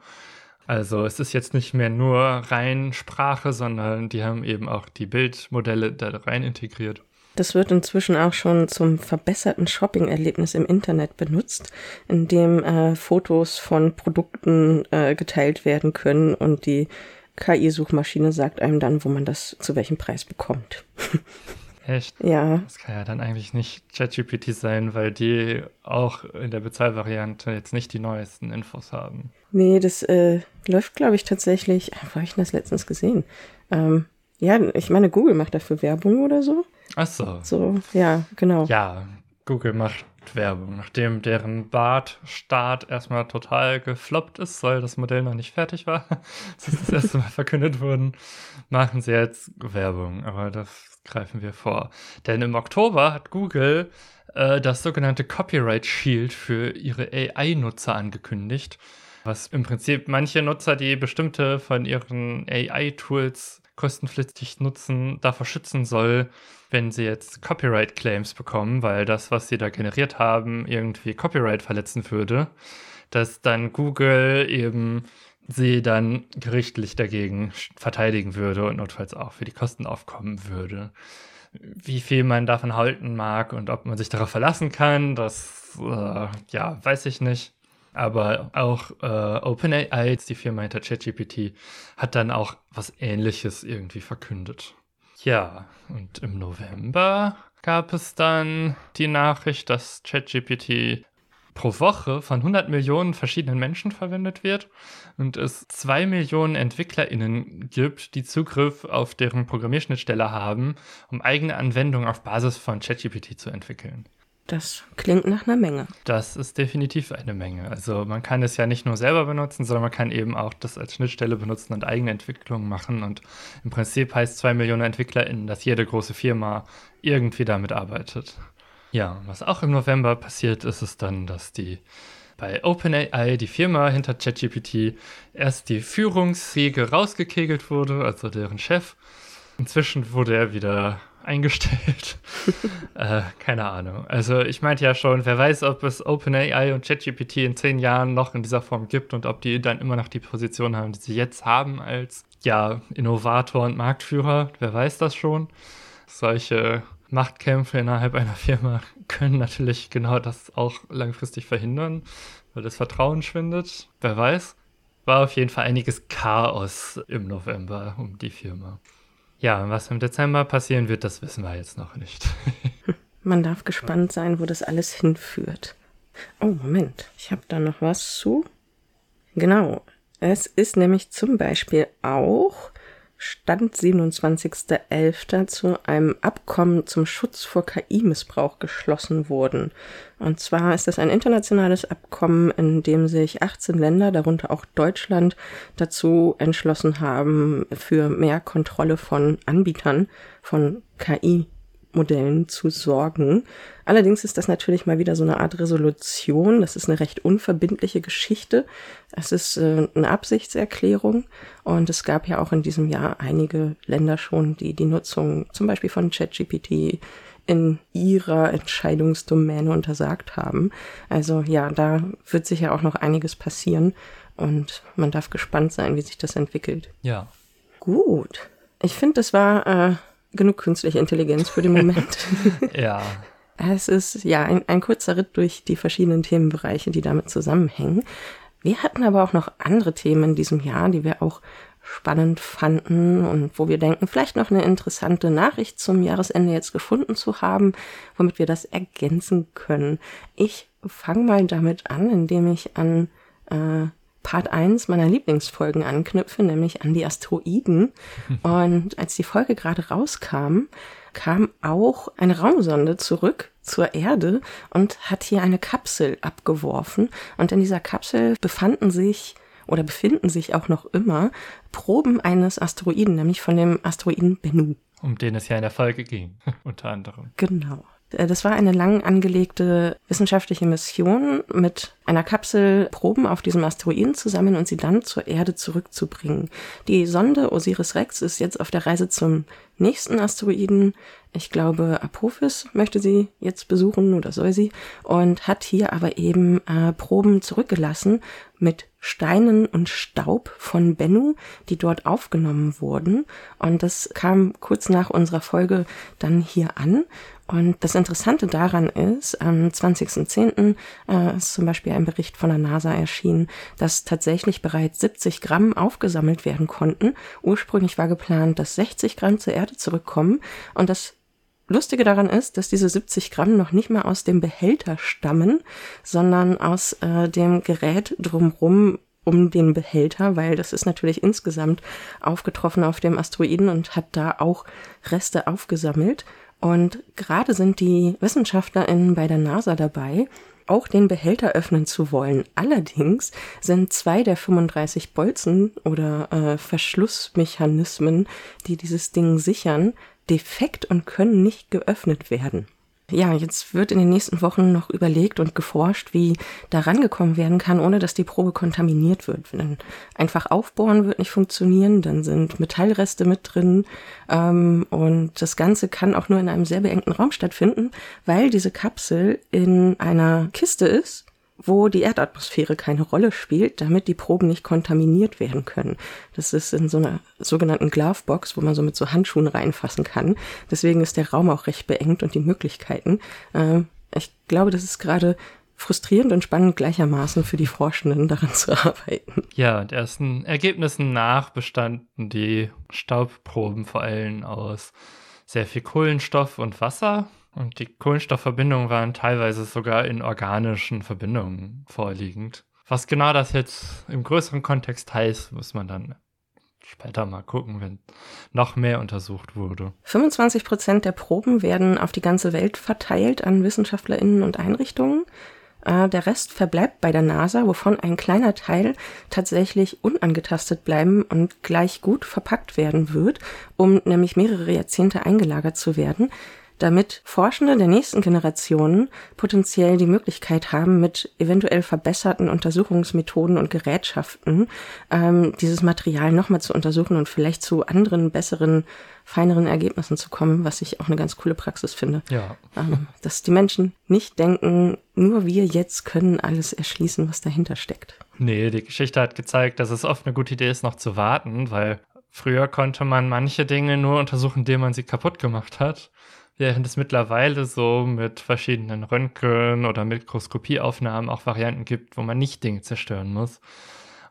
Also es ist jetzt nicht mehr nur rein Sprache, sondern die haben eben auch die Bildmodelle da rein integriert. Das wird inzwischen auch schon zum verbesserten Shopping-Erlebnis im Internet benutzt, in dem äh, Fotos von Produkten äh, geteilt werden können und die KI-Suchmaschine sagt einem dann, wo man das zu welchem Preis bekommt. Echt? Ja. Das kann ja dann eigentlich nicht ChatGPT sein, weil die auch in der Bezahlvariante jetzt nicht die neuesten Infos haben. Nee, das äh, läuft, glaube ich, tatsächlich. Wo habe ich das letztens gesehen? Ähm, ja, ich meine, Google macht dafür Werbung oder so. Ach so. So, ja, genau. Ja, Google macht Werbung. Nachdem deren Bart-Start erstmal total gefloppt ist, weil das Modell noch nicht fertig war, das ist das erste Mal verkündet worden, machen sie jetzt Werbung. Aber das greifen wir vor. Denn im Oktober hat Google äh, das sogenannte Copyright Shield für ihre AI-Nutzer angekündigt, was im Prinzip manche Nutzer, die bestimmte von ihren AI-Tools kostenpflichtig nutzen, davor schützen soll, wenn sie jetzt Copyright-Claims bekommen, weil das, was sie da generiert haben, irgendwie Copyright verletzen würde, dass dann Google eben sie dann gerichtlich dagegen verteidigen würde und notfalls auch für die Kosten aufkommen würde. Wie viel man davon halten mag und ob man sich darauf verlassen kann, das äh, ja, weiß ich nicht. Aber auch äh, OpenAI, die Firma hinter ChatGPT, hat dann auch was Ähnliches irgendwie verkündet. Ja, und im November gab es dann die Nachricht, dass ChatGPT pro Woche von 100 Millionen verschiedenen Menschen verwendet wird und es zwei Millionen EntwicklerInnen gibt, die Zugriff auf deren Programmierschnittstelle haben, um eigene Anwendungen auf Basis von ChatGPT zu entwickeln. Das klingt nach einer Menge. Das ist definitiv eine Menge. Also man kann es ja nicht nur selber benutzen, sondern man kann eben auch das als Schnittstelle benutzen und eigene Entwicklungen machen. Und im Prinzip heißt zwei Millionen EntwicklerInnen, dass jede große Firma irgendwie damit arbeitet. Ja, was auch im November passiert ist, ist dann, dass die bei OpenAI, die Firma hinter ChatGPT, erst die Führungsriege rausgekegelt wurde, also deren Chef. Inzwischen wurde er wieder eingestellt. äh, keine Ahnung. Also ich meinte ja schon, wer weiß, ob es OpenAI und ChatGPT in zehn Jahren noch in dieser Form gibt und ob die dann immer noch die Position haben, die sie jetzt haben als ja Innovator und Marktführer. Wer weiß das schon? Solche Machtkämpfe innerhalb einer Firma können natürlich genau das auch langfristig verhindern, weil das Vertrauen schwindet. Wer weiß. War auf jeden Fall einiges Chaos im November um die Firma. Ja, was im Dezember passieren wird, das wissen wir jetzt noch nicht. Man darf gespannt sein, wo das alles hinführt. Oh, Moment. Ich habe da noch was zu. Genau. Es ist nämlich zum Beispiel auch Stand 27.11. zu einem Abkommen zum Schutz vor KI-Missbrauch geschlossen wurden. Und zwar ist es ein internationales Abkommen, in dem sich 18 Länder, darunter auch Deutschland, dazu entschlossen haben, für mehr Kontrolle von Anbietern von KI Modellen zu sorgen. Allerdings ist das natürlich mal wieder so eine Art Resolution. Das ist eine recht unverbindliche Geschichte. Es ist äh, eine Absichtserklärung. Und es gab ja auch in diesem Jahr einige Länder schon, die die Nutzung zum Beispiel von ChatGPT in ihrer Entscheidungsdomäne untersagt haben. Also ja, da wird sicher auch noch einiges passieren. Und man darf gespannt sein, wie sich das entwickelt. Ja. Gut. Ich finde, das war äh, genug künstliche Intelligenz für den Moment. ja. Es ist ja ein, ein kurzer Ritt durch die verschiedenen Themenbereiche, die damit zusammenhängen. Wir hatten aber auch noch andere Themen in diesem Jahr, die wir auch spannend fanden und wo wir denken, vielleicht noch eine interessante Nachricht zum Jahresende jetzt gefunden zu haben, womit wir das ergänzen können. Ich fange mal damit an, indem ich an äh, Part 1 meiner Lieblingsfolgen anknüpfe, nämlich an die Asteroiden. Und als die Folge gerade rauskam, kam auch eine Raumsonde zurück zur Erde und hat hier eine Kapsel abgeworfen. Und in dieser Kapsel befanden sich oder befinden sich auch noch immer Proben eines Asteroiden, nämlich von dem Asteroiden Bennu. Um den es ja in der Folge ging, unter anderem. Genau. Äh, das war eine lang angelegte wissenschaftliche Mission, mit einer Kapsel Proben auf diesem Asteroiden zu sammeln und sie dann zur Erde zurückzubringen. Die Sonde Osiris Rex ist jetzt auf der Reise zum nächsten Asteroiden. Ich glaube, Apophis möchte sie jetzt besuchen oder soll sie und hat hier aber eben äh, Proben zurückgelassen mit Steinen und Staub von Bennu, die dort aufgenommen wurden. Und das kam kurz nach unserer Folge dann hier an. Und das Interessante daran ist, am 20.10. Äh, ist zum Beispiel ein Bericht von der NASA erschienen, dass tatsächlich bereits 70 Gramm aufgesammelt werden konnten. Ursprünglich war geplant, dass 60 Gramm zur Erde zurückkommen. Und das Lustige daran ist, dass diese 70 Gramm noch nicht mal aus dem Behälter stammen, sondern aus äh, dem Gerät drumrum um den Behälter, weil das ist natürlich insgesamt aufgetroffen auf dem Asteroiden und hat da auch Reste aufgesammelt. Und gerade sind die WissenschaftlerInnen bei der NASA dabei, auch den Behälter öffnen zu wollen. Allerdings sind zwei der 35 Bolzen oder äh, Verschlussmechanismen, die dieses Ding sichern, defekt und können nicht geöffnet werden. Ja, jetzt wird in den nächsten Wochen noch überlegt und geforscht, wie da rangekommen werden kann, ohne dass die Probe kontaminiert wird. Dann einfach aufbohren wird nicht funktionieren, dann sind Metallreste mit drin ähm, und das Ganze kann auch nur in einem sehr beengten Raum stattfinden, weil diese Kapsel in einer Kiste ist wo die Erdatmosphäre keine Rolle spielt, damit die Proben nicht kontaminiert werden können. Das ist in so einer sogenannten Glovebox, wo man so mit so Handschuhen reinfassen kann. Deswegen ist der Raum auch recht beengt und die Möglichkeiten. Äh, ich glaube, das ist gerade frustrierend und spannend gleichermaßen für die Forschenden daran zu arbeiten. Ja, und ersten Ergebnissen nach bestanden die Staubproben vor allem aus sehr viel Kohlenstoff und Wasser und die Kohlenstoffverbindungen waren teilweise sogar in organischen Verbindungen vorliegend. Was genau das jetzt im größeren Kontext heißt, muss man dann später mal gucken, wenn noch mehr untersucht wurde. 25 Prozent der Proben werden auf die ganze Welt verteilt an WissenschaftlerInnen und Einrichtungen. Äh, der Rest verbleibt bei der NASA, wovon ein kleiner Teil tatsächlich unangetastet bleiben und gleich gut verpackt werden wird, um nämlich mehrere Jahrzehnte eingelagert zu werden damit Forschende der nächsten Generationen potenziell die Möglichkeit haben, mit eventuell verbesserten Untersuchungsmethoden und Gerätschaften ähm, dieses Material nochmal zu untersuchen und vielleicht zu anderen, besseren, feineren Ergebnissen zu kommen, was ich auch eine ganz coole Praxis finde. Ja. Ähm, dass die Menschen nicht denken, nur wir jetzt können alles erschließen, was dahinter steckt. Nee, die Geschichte hat gezeigt, dass es oft eine gute Idee ist, noch zu warten, weil früher konnte man manche Dinge nur untersuchen, indem man sie kaputt gemacht hat während es mittlerweile so mit verschiedenen Röntgen- oder Mikroskopieaufnahmen auch Varianten gibt, wo man nicht Dinge zerstören muss.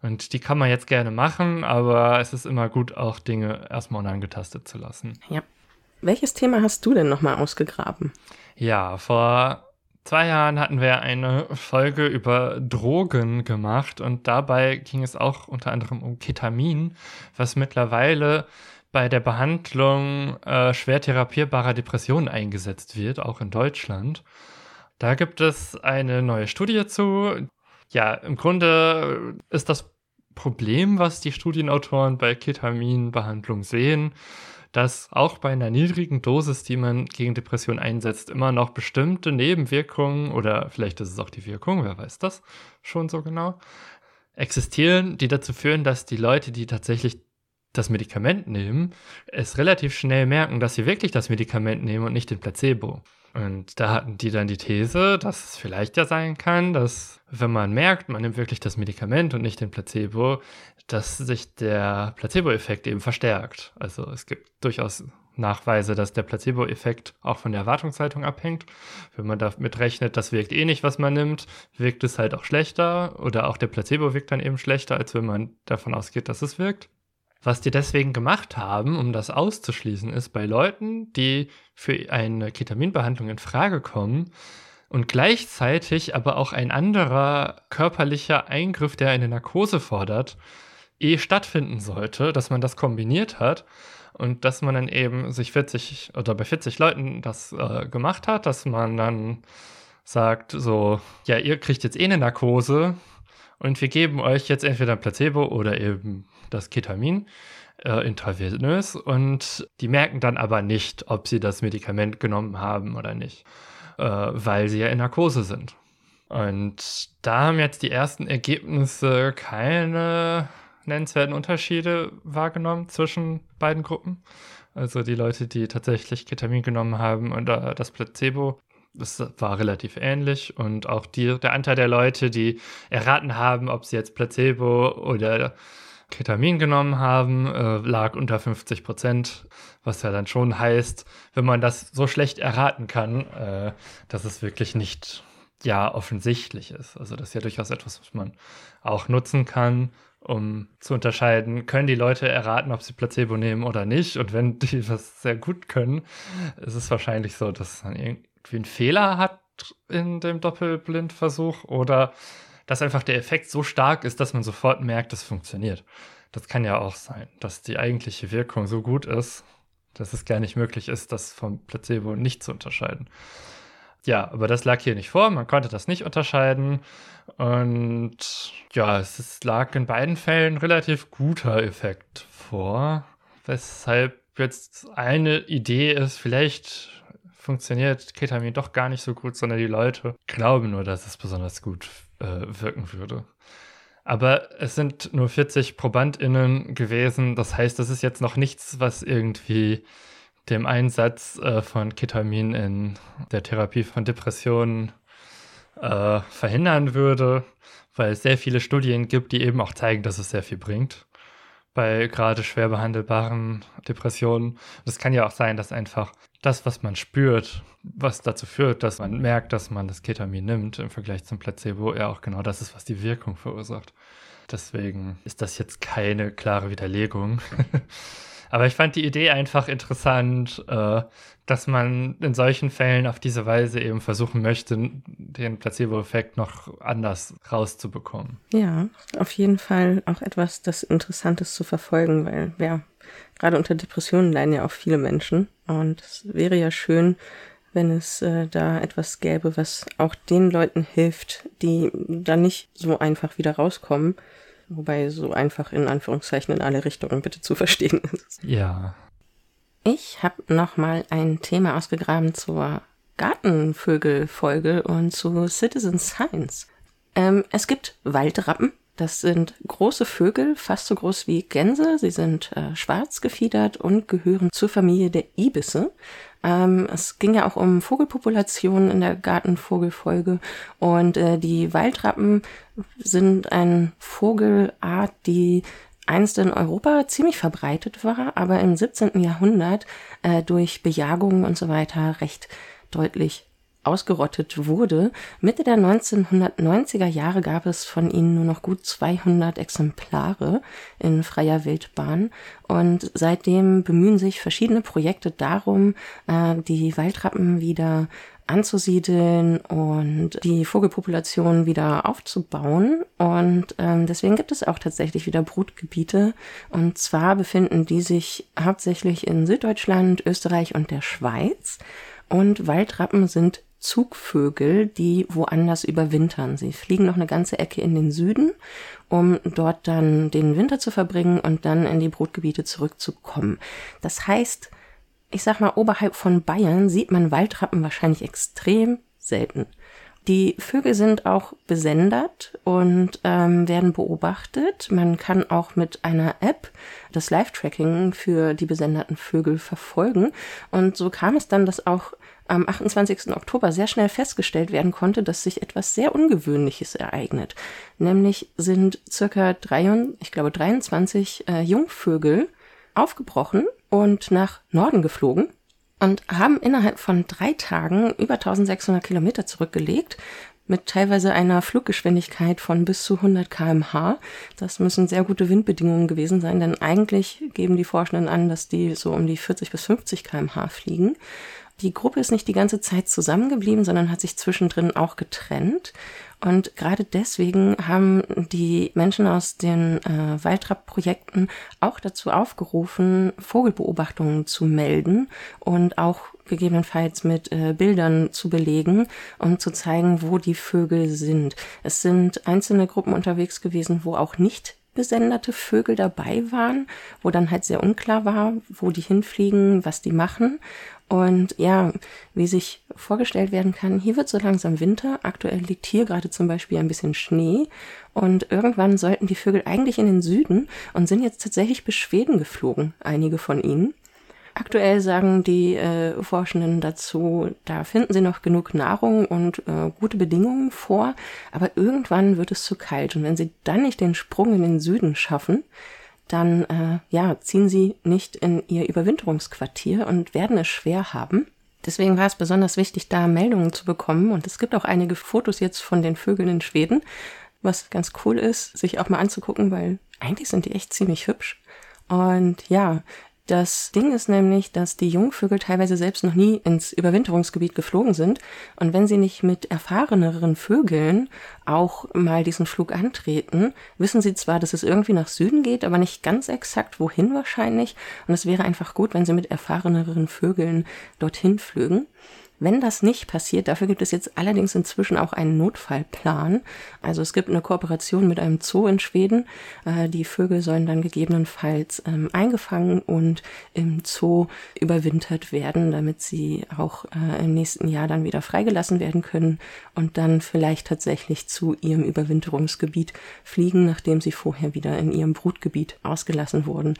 Und die kann man jetzt gerne machen, aber es ist immer gut, auch Dinge erstmal unangetastet zu lassen. Ja. Welches Thema hast du denn nochmal ausgegraben? Ja, vor zwei Jahren hatten wir eine Folge über Drogen gemacht und dabei ging es auch unter anderem um Ketamin, was mittlerweile bei der Behandlung äh, schwer therapierbarer Depressionen eingesetzt wird, auch in Deutschland. Da gibt es eine neue Studie zu. Ja, im Grunde ist das Problem, was die Studienautoren bei Ketaminbehandlung sehen, dass auch bei einer niedrigen Dosis, die man gegen Depression einsetzt, immer noch bestimmte Nebenwirkungen oder vielleicht ist es auch die Wirkung, wer weiß das schon so genau, existieren, die dazu führen, dass die Leute, die tatsächlich das Medikament nehmen, es relativ schnell merken, dass sie wirklich das Medikament nehmen und nicht den Placebo. Und da hatten die dann die These, dass es vielleicht ja sein kann, dass wenn man merkt, man nimmt wirklich das Medikament und nicht den Placebo, dass sich der Placebo-Effekt eben verstärkt. Also es gibt durchaus Nachweise, dass der Placebo-Effekt auch von der Erwartungshaltung abhängt. Wenn man damit rechnet, das wirkt eh nicht, was man nimmt, wirkt es halt auch schlechter oder auch der Placebo wirkt dann eben schlechter, als wenn man davon ausgeht, dass es wirkt. Was die deswegen gemacht haben, um das auszuschließen, ist bei Leuten, die für eine Ketaminbehandlung in Frage kommen und gleichzeitig aber auch ein anderer körperlicher Eingriff, der eine Narkose fordert, eh stattfinden sollte, dass man das kombiniert hat und dass man dann eben sich 40 oder bei 40 Leuten das äh, gemacht hat, dass man dann sagt, so, ja, ihr kriegt jetzt eh eine Narkose und wir geben euch jetzt entweder ein Placebo oder eben das Ketamin äh, intravenös und die merken dann aber nicht, ob sie das Medikament genommen haben oder nicht, äh, weil sie ja in Narkose sind. Und da haben jetzt die ersten Ergebnisse keine nennenswerten Unterschiede wahrgenommen zwischen beiden Gruppen. Also die Leute, die tatsächlich Ketamin genommen haben und äh, das Placebo, das war relativ ähnlich. Und auch die, der Anteil der Leute, die erraten haben, ob sie jetzt Placebo oder Ketamin genommen haben, äh, lag unter 50 Prozent, was ja dann schon heißt, wenn man das so schlecht erraten kann, äh, dass es wirklich nicht ja offensichtlich ist. Also das ist ja durchaus etwas, was man auch nutzen kann, um zu unterscheiden, können die Leute erraten, ob sie Placebo nehmen oder nicht. Und wenn die das sehr gut können, ist es wahrscheinlich so, dass man irgendwie einen Fehler hat in dem Doppelblindversuch oder dass einfach der Effekt so stark ist, dass man sofort merkt, es funktioniert. Das kann ja auch sein, dass die eigentliche Wirkung so gut ist, dass es gar nicht möglich ist, das vom Placebo nicht zu unterscheiden. Ja, aber das lag hier nicht vor, man konnte das nicht unterscheiden. Und ja, es lag in beiden Fällen relativ guter Effekt vor, weshalb jetzt eine Idee ist, vielleicht funktioniert Ketamin doch gar nicht so gut, sondern die Leute glauben nur, dass es besonders gut äh, wirken würde. Aber es sind nur 40 ProbandInnen gewesen. Das heißt, das ist jetzt noch nichts, was irgendwie dem Einsatz äh, von Ketamin in der Therapie von Depressionen äh, verhindern würde, weil es sehr viele Studien gibt, die eben auch zeigen, dass es sehr viel bringt bei gerade schwer behandelbaren Depressionen. Das kann ja auch sein, dass einfach das, was man spürt, was dazu führt, dass man merkt, dass man das Ketamin nimmt im Vergleich zum Placebo, ja auch genau das ist, was die Wirkung verursacht. Deswegen ist das jetzt keine klare Widerlegung. Aber ich fand die Idee einfach interessant, äh, dass man in solchen Fällen auf diese Weise eben versuchen möchte, den Placebo-Effekt noch anders rauszubekommen. Ja, auf jeden Fall auch etwas, das Interessantes zu verfolgen, weil ja, gerade unter Depressionen leiden ja auch viele Menschen. Und es wäre ja schön, wenn es äh, da etwas gäbe, was auch den Leuten hilft, die da nicht so einfach wieder rauskommen. Wobei so einfach in Anführungszeichen in alle Richtungen bitte zu verstehen ist. Ja. Ich habe nochmal ein Thema ausgegraben zur Gartenvögel-Folge und zu Citizen Science. Ähm, es gibt Waldrappen. Das sind große Vögel, fast so groß wie Gänse. Sie sind äh, schwarz gefiedert und gehören zur Familie der Ibisse. Ähm, es ging ja auch um Vogelpopulationen in der Gartenvogelfolge und äh, die Waldrappen sind eine Vogelart, die einst in Europa ziemlich verbreitet war, aber im 17. Jahrhundert äh, durch Bejagungen und so weiter recht deutlich ausgerottet wurde. Mitte der 1990er Jahre gab es von ihnen nur noch gut 200 Exemplare in freier Wildbahn und seitdem bemühen sich verschiedene Projekte darum, äh, die Waldrappen wieder anzusiedeln und die Vogelpopulation wieder aufzubauen. Und ähm, deswegen gibt es auch tatsächlich wieder Brutgebiete. Und zwar befinden die sich hauptsächlich in Süddeutschland, Österreich und der Schweiz. Und Waldrappen sind Zugvögel, die woanders überwintern. Sie fliegen noch eine ganze Ecke in den Süden, um dort dann den Winter zu verbringen und dann in die Brutgebiete zurückzukommen. Das heißt, ich sag mal, oberhalb von Bayern sieht man Waldrappen wahrscheinlich extrem selten. Die Vögel sind auch besendert und ähm, werden beobachtet. Man kann auch mit einer App das Live-Tracking für die besenderten Vögel verfolgen. Und so kam es dann, dass auch am 28. Oktober sehr schnell festgestellt werden konnte, dass sich etwas sehr Ungewöhnliches ereignet. Nämlich sind circa drei, ich glaube 23 äh, Jungvögel aufgebrochen und nach Norden geflogen und haben innerhalb von drei Tagen über 1600 Kilometer zurückgelegt mit teilweise einer Fluggeschwindigkeit von bis zu 100 kmh. Das müssen sehr gute Windbedingungen gewesen sein, denn eigentlich geben die Forschenden an, dass die so um die 40 bis 50 kmh fliegen. Die Gruppe ist nicht die ganze Zeit zusammengeblieben, sondern hat sich zwischendrin auch getrennt. Und gerade deswegen haben die Menschen aus den äh, Waldrapp-Projekten auch dazu aufgerufen, Vogelbeobachtungen zu melden und auch gegebenenfalls mit äh, Bildern zu belegen, um zu zeigen, wo die Vögel sind. Es sind einzelne Gruppen unterwegs gewesen, wo auch nicht besenderte Vögel dabei waren, wo dann halt sehr unklar war, wo die hinfliegen, was die machen. Und ja, wie sich vorgestellt werden kann, hier wird so langsam Winter. Aktuell liegt hier gerade zum Beispiel ein bisschen Schnee. Und irgendwann sollten die Vögel eigentlich in den Süden und sind jetzt tatsächlich bis Schweden geflogen, einige von ihnen. Aktuell sagen die äh, Forschenden dazu, da finden sie noch genug Nahrung und äh, gute Bedingungen vor, aber irgendwann wird es zu kalt und wenn sie dann nicht den Sprung in den Süden schaffen, dann äh, ja, ziehen sie nicht in ihr Überwinterungsquartier und werden es schwer haben. Deswegen war es besonders wichtig, da Meldungen zu bekommen. Und es gibt auch einige Fotos jetzt von den Vögeln in Schweden, was ganz cool ist, sich auch mal anzugucken, weil eigentlich sind die echt ziemlich hübsch. Und ja, das Ding ist nämlich, dass die Jungvögel teilweise selbst noch nie ins Überwinterungsgebiet geflogen sind. Und wenn sie nicht mit erfahreneren Vögeln auch mal diesen Flug antreten, wissen sie zwar, dass es irgendwie nach Süden geht, aber nicht ganz exakt wohin wahrscheinlich. Und es wäre einfach gut, wenn sie mit erfahreneren Vögeln dorthin flügen. Wenn das nicht passiert, dafür gibt es jetzt allerdings inzwischen auch einen Notfallplan. Also es gibt eine Kooperation mit einem Zoo in Schweden. Äh, die Vögel sollen dann gegebenenfalls ähm, eingefangen und im Zoo überwintert werden, damit sie auch äh, im nächsten Jahr dann wieder freigelassen werden können und dann vielleicht tatsächlich zu ihrem Überwinterungsgebiet fliegen, nachdem sie vorher wieder in ihrem Brutgebiet ausgelassen wurden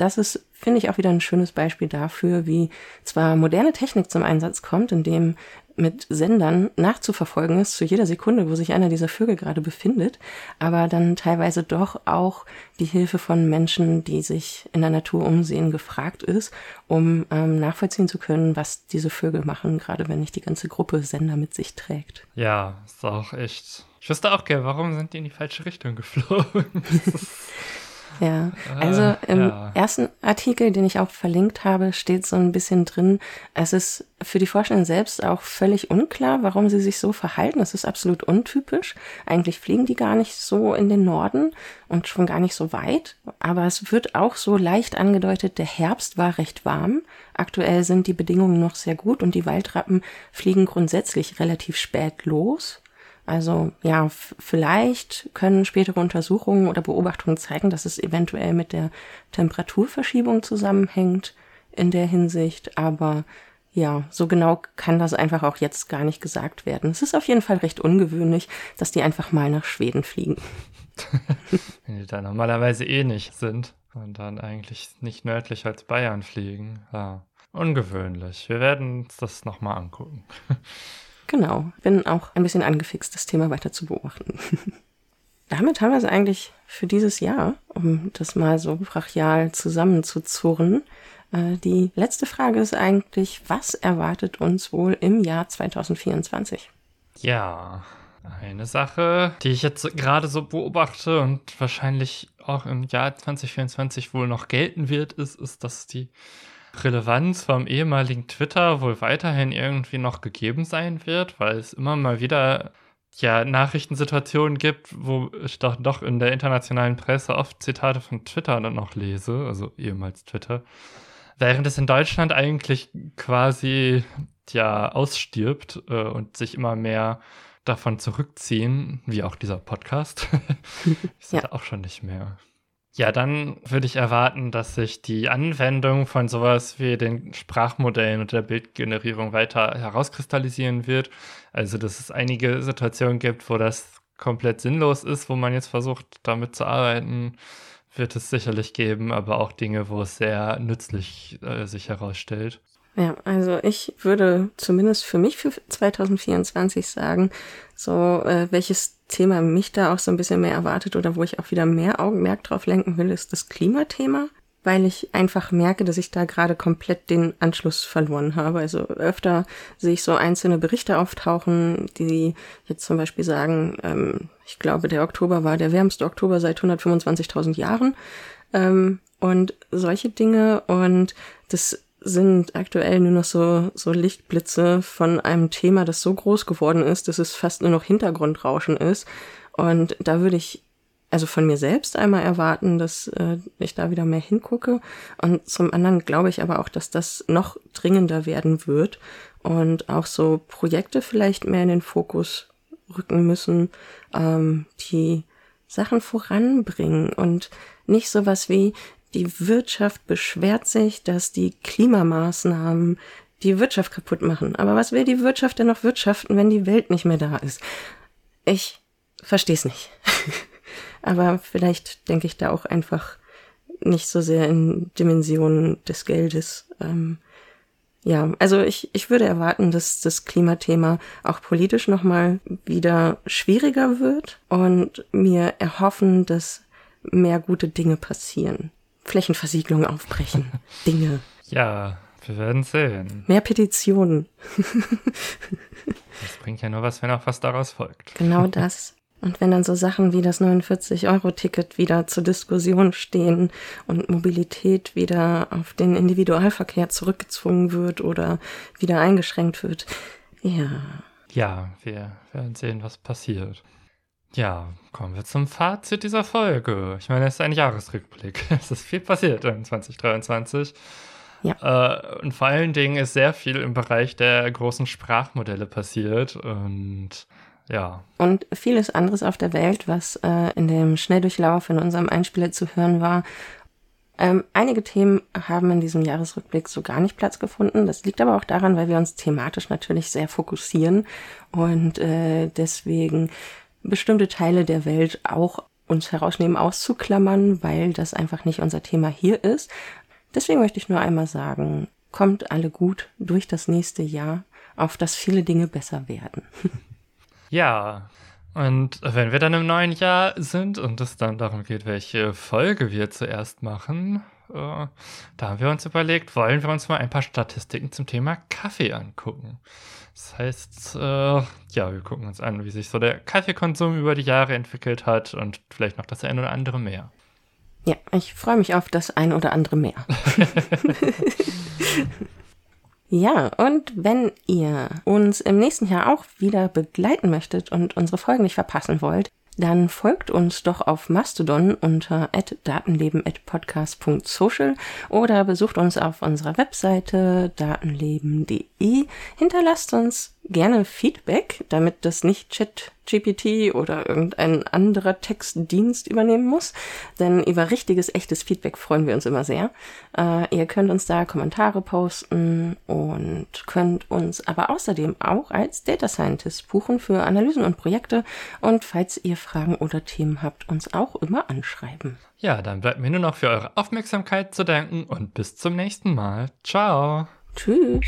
das ist, finde ich, auch wieder ein schönes Beispiel dafür, wie zwar moderne Technik zum Einsatz kommt, indem mit Sendern nachzuverfolgen ist zu jeder Sekunde, wo sich einer dieser Vögel gerade befindet, aber dann teilweise doch auch die Hilfe von Menschen, die sich in der Natur umsehen, gefragt ist, um ähm, nachvollziehen zu können, was diese Vögel machen, gerade wenn nicht die ganze Gruppe Sender mit sich trägt. Ja, ist auch echt. Ich wüsste auch gerne, warum sind die in die falsche Richtung geflogen? Ja, also äh, im ja. ersten Artikel, den ich auch verlinkt habe, steht so ein bisschen drin, es ist für die Forschenden selbst auch völlig unklar, warum sie sich so verhalten. Das ist absolut untypisch. Eigentlich fliegen die gar nicht so in den Norden und schon gar nicht so weit. Aber es wird auch so leicht angedeutet, der Herbst war recht warm. Aktuell sind die Bedingungen noch sehr gut und die Waldrappen fliegen grundsätzlich relativ spät los. Also ja, vielleicht können spätere Untersuchungen oder Beobachtungen zeigen, dass es eventuell mit der Temperaturverschiebung zusammenhängt in der Hinsicht, aber ja, so genau kann das einfach auch jetzt gar nicht gesagt werden. Es ist auf jeden Fall recht ungewöhnlich, dass die einfach mal nach Schweden fliegen. Wenn die da normalerweise eh nicht sind und dann eigentlich nicht nördlich als Bayern fliegen. Ja, ungewöhnlich. Wir werden uns das nochmal angucken. Genau, bin auch ein bisschen angefixt, das Thema weiter zu beobachten. Damit haben wir es eigentlich für dieses Jahr, um das mal so brachial zusammenzuzurren. Äh, die letzte Frage ist eigentlich, was erwartet uns wohl im Jahr 2024? Ja, eine Sache, die ich jetzt gerade so beobachte und wahrscheinlich auch im Jahr 2024 wohl noch gelten wird, ist, ist, dass die Relevanz vom ehemaligen Twitter wohl weiterhin irgendwie noch gegeben sein wird, weil es immer mal wieder ja Nachrichtensituationen gibt, wo ich doch, doch in der internationalen Presse oft Zitate von Twitter dann noch lese, also ehemals Twitter. Während es in Deutschland eigentlich quasi ja ausstirbt äh, und sich immer mehr davon zurückziehen, wie auch dieser Podcast. ist ja. auch schon nicht mehr. Ja, dann würde ich erwarten, dass sich die Anwendung von sowas wie den Sprachmodellen und der Bildgenerierung weiter herauskristallisieren wird. Also, dass es einige Situationen gibt, wo das komplett sinnlos ist, wo man jetzt versucht, damit zu arbeiten, wird es sicherlich geben, aber auch Dinge, wo es sehr nützlich äh, sich herausstellt. Ja, also ich würde zumindest für mich für 2024 sagen, so äh, welches Thema mich da auch so ein bisschen mehr erwartet oder wo ich auch wieder mehr Augenmerk drauf lenken will, ist das Klimathema. weil ich einfach merke, dass ich da gerade komplett den Anschluss verloren habe. Also öfter sehe ich so einzelne Berichte auftauchen, die jetzt zum Beispiel sagen, ähm, ich glaube, der Oktober war der wärmste Oktober seit 125.000 Jahren ähm, und solche Dinge. Und das sind aktuell nur noch so, so Lichtblitze von einem Thema, das so groß geworden ist, dass es fast nur noch Hintergrundrauschen ist. Und da würde ich also von mir selbst einmal erwarten, dass äh, ich da wieder mehr hingucke. Und zum anderen glaube ich aber auch, dass das noch dringender werden wird und auch so Projekte vielleicht mehr in den Fokus rücken müssen, ähm, die Sachen voranbringen und nicht sowas wie die Wirtschaft beschwert sich, dass die Klimamaßnahmen die Wirtschaft kaputt machen. Aber was will die Wirtschaft denn noch wirtschaften, wenn die Welt nicht mehr da ist? Ich verstehe es nicht. Aber vielleicht denke ich da auch einfach nicht so sehr in Dimensionen des Geldes. Ähm, ja, also ich, ich würde erwarten, dass das Klimathema auch politisch nochmal wieder schwieriger wird und mir erhoffen, dass mehr gute Dinge passieren. Flächenversiegelung aufbrechen. Dinge. Ja, wir werden sehen. Mehr Petitionen. das bringt ja nur was, wenn auch was daraus folgt. Genau das. Und wenn dann so Sachen wie das 49-Euro-Ticket wieder zur Diskussion stehen und Mobilität wieder auf den Individualverkehr zurückgezwungen wird oder wieder eingeschränkt wird, ja. Ja, wir werden sehen, was passiert. Ja, kommen wir zum Fazit dieser Folge. Ich meine, es ist ein Jahresrückblick. Es ist viel passiert in 2023. Ja. Äh, und vor allen Dingen ist sehr viel im Bereich der großen Sprachmodelle passiert und ja. Und vieles anderes auf der Welt, was äh, in dem Schnelldurchlauf in unserem Einspieler zu hören war. Ähm, einige Themen haben in diesem Jahresrückblick so gar nicht Platz gefunden. Das liegt aber auch daran, weil wir uns thematisch natürlich sehr fokussieren und äh, deswegen bestimmte Teile der Welt auch uns herausnehmen, auszuklammern, weil das einfach nicht unser Thema hier ist. Deswegen möchte ich nur einmal sagen, kommt alle gut durch das nächste Jahr, auf das viele Dinge besser werden. Ja, und wenn wir dann im neuen Jahr sind und es dann darum geht, welche Folge wir zuerst machen, da haben wir uns überlegt, wollen wir uns mal ein paar Statistiken zum Thema Kaffee angucken. Das heißt, äh, ja, wir gucken uns an, wie sich so der Kaffeekonsum über die Jahre entwickelt hat und vielleicht noch das eine oder andere mehr. Ja, ich freue mich auf das ein oder andere mehr. Ja, und wenn ihr uns im nächsten Jahr auch wieder begleiten möchtet und unsere Folgen nicht verpassen wollt, dann folgt uns doch auf Mastodon unter datenleben.podcast.social oder besucht uns auf unserer Webseite datenleben.de. Hinterlasst uns gerne Feedback, damit das nicht ChatGPT oder irgendein anderer Textdienst übernehmen muss. Denn über richtiges, echtes Feedback freuen wir uns immer sehr. Äh, ihr könnt uns da Kommentare posten und könnt uns aber außerdem auch als Data Scientist buchen für Analysen und Projekte. Und falls ihr Fragen oder Themen habt, uns auch immer anschreiben. Ja, dann bleibt mir nur noch für eure Aufmerksamkeit zu danken und bis zum nächsten Mal. Ciao. Tschüss.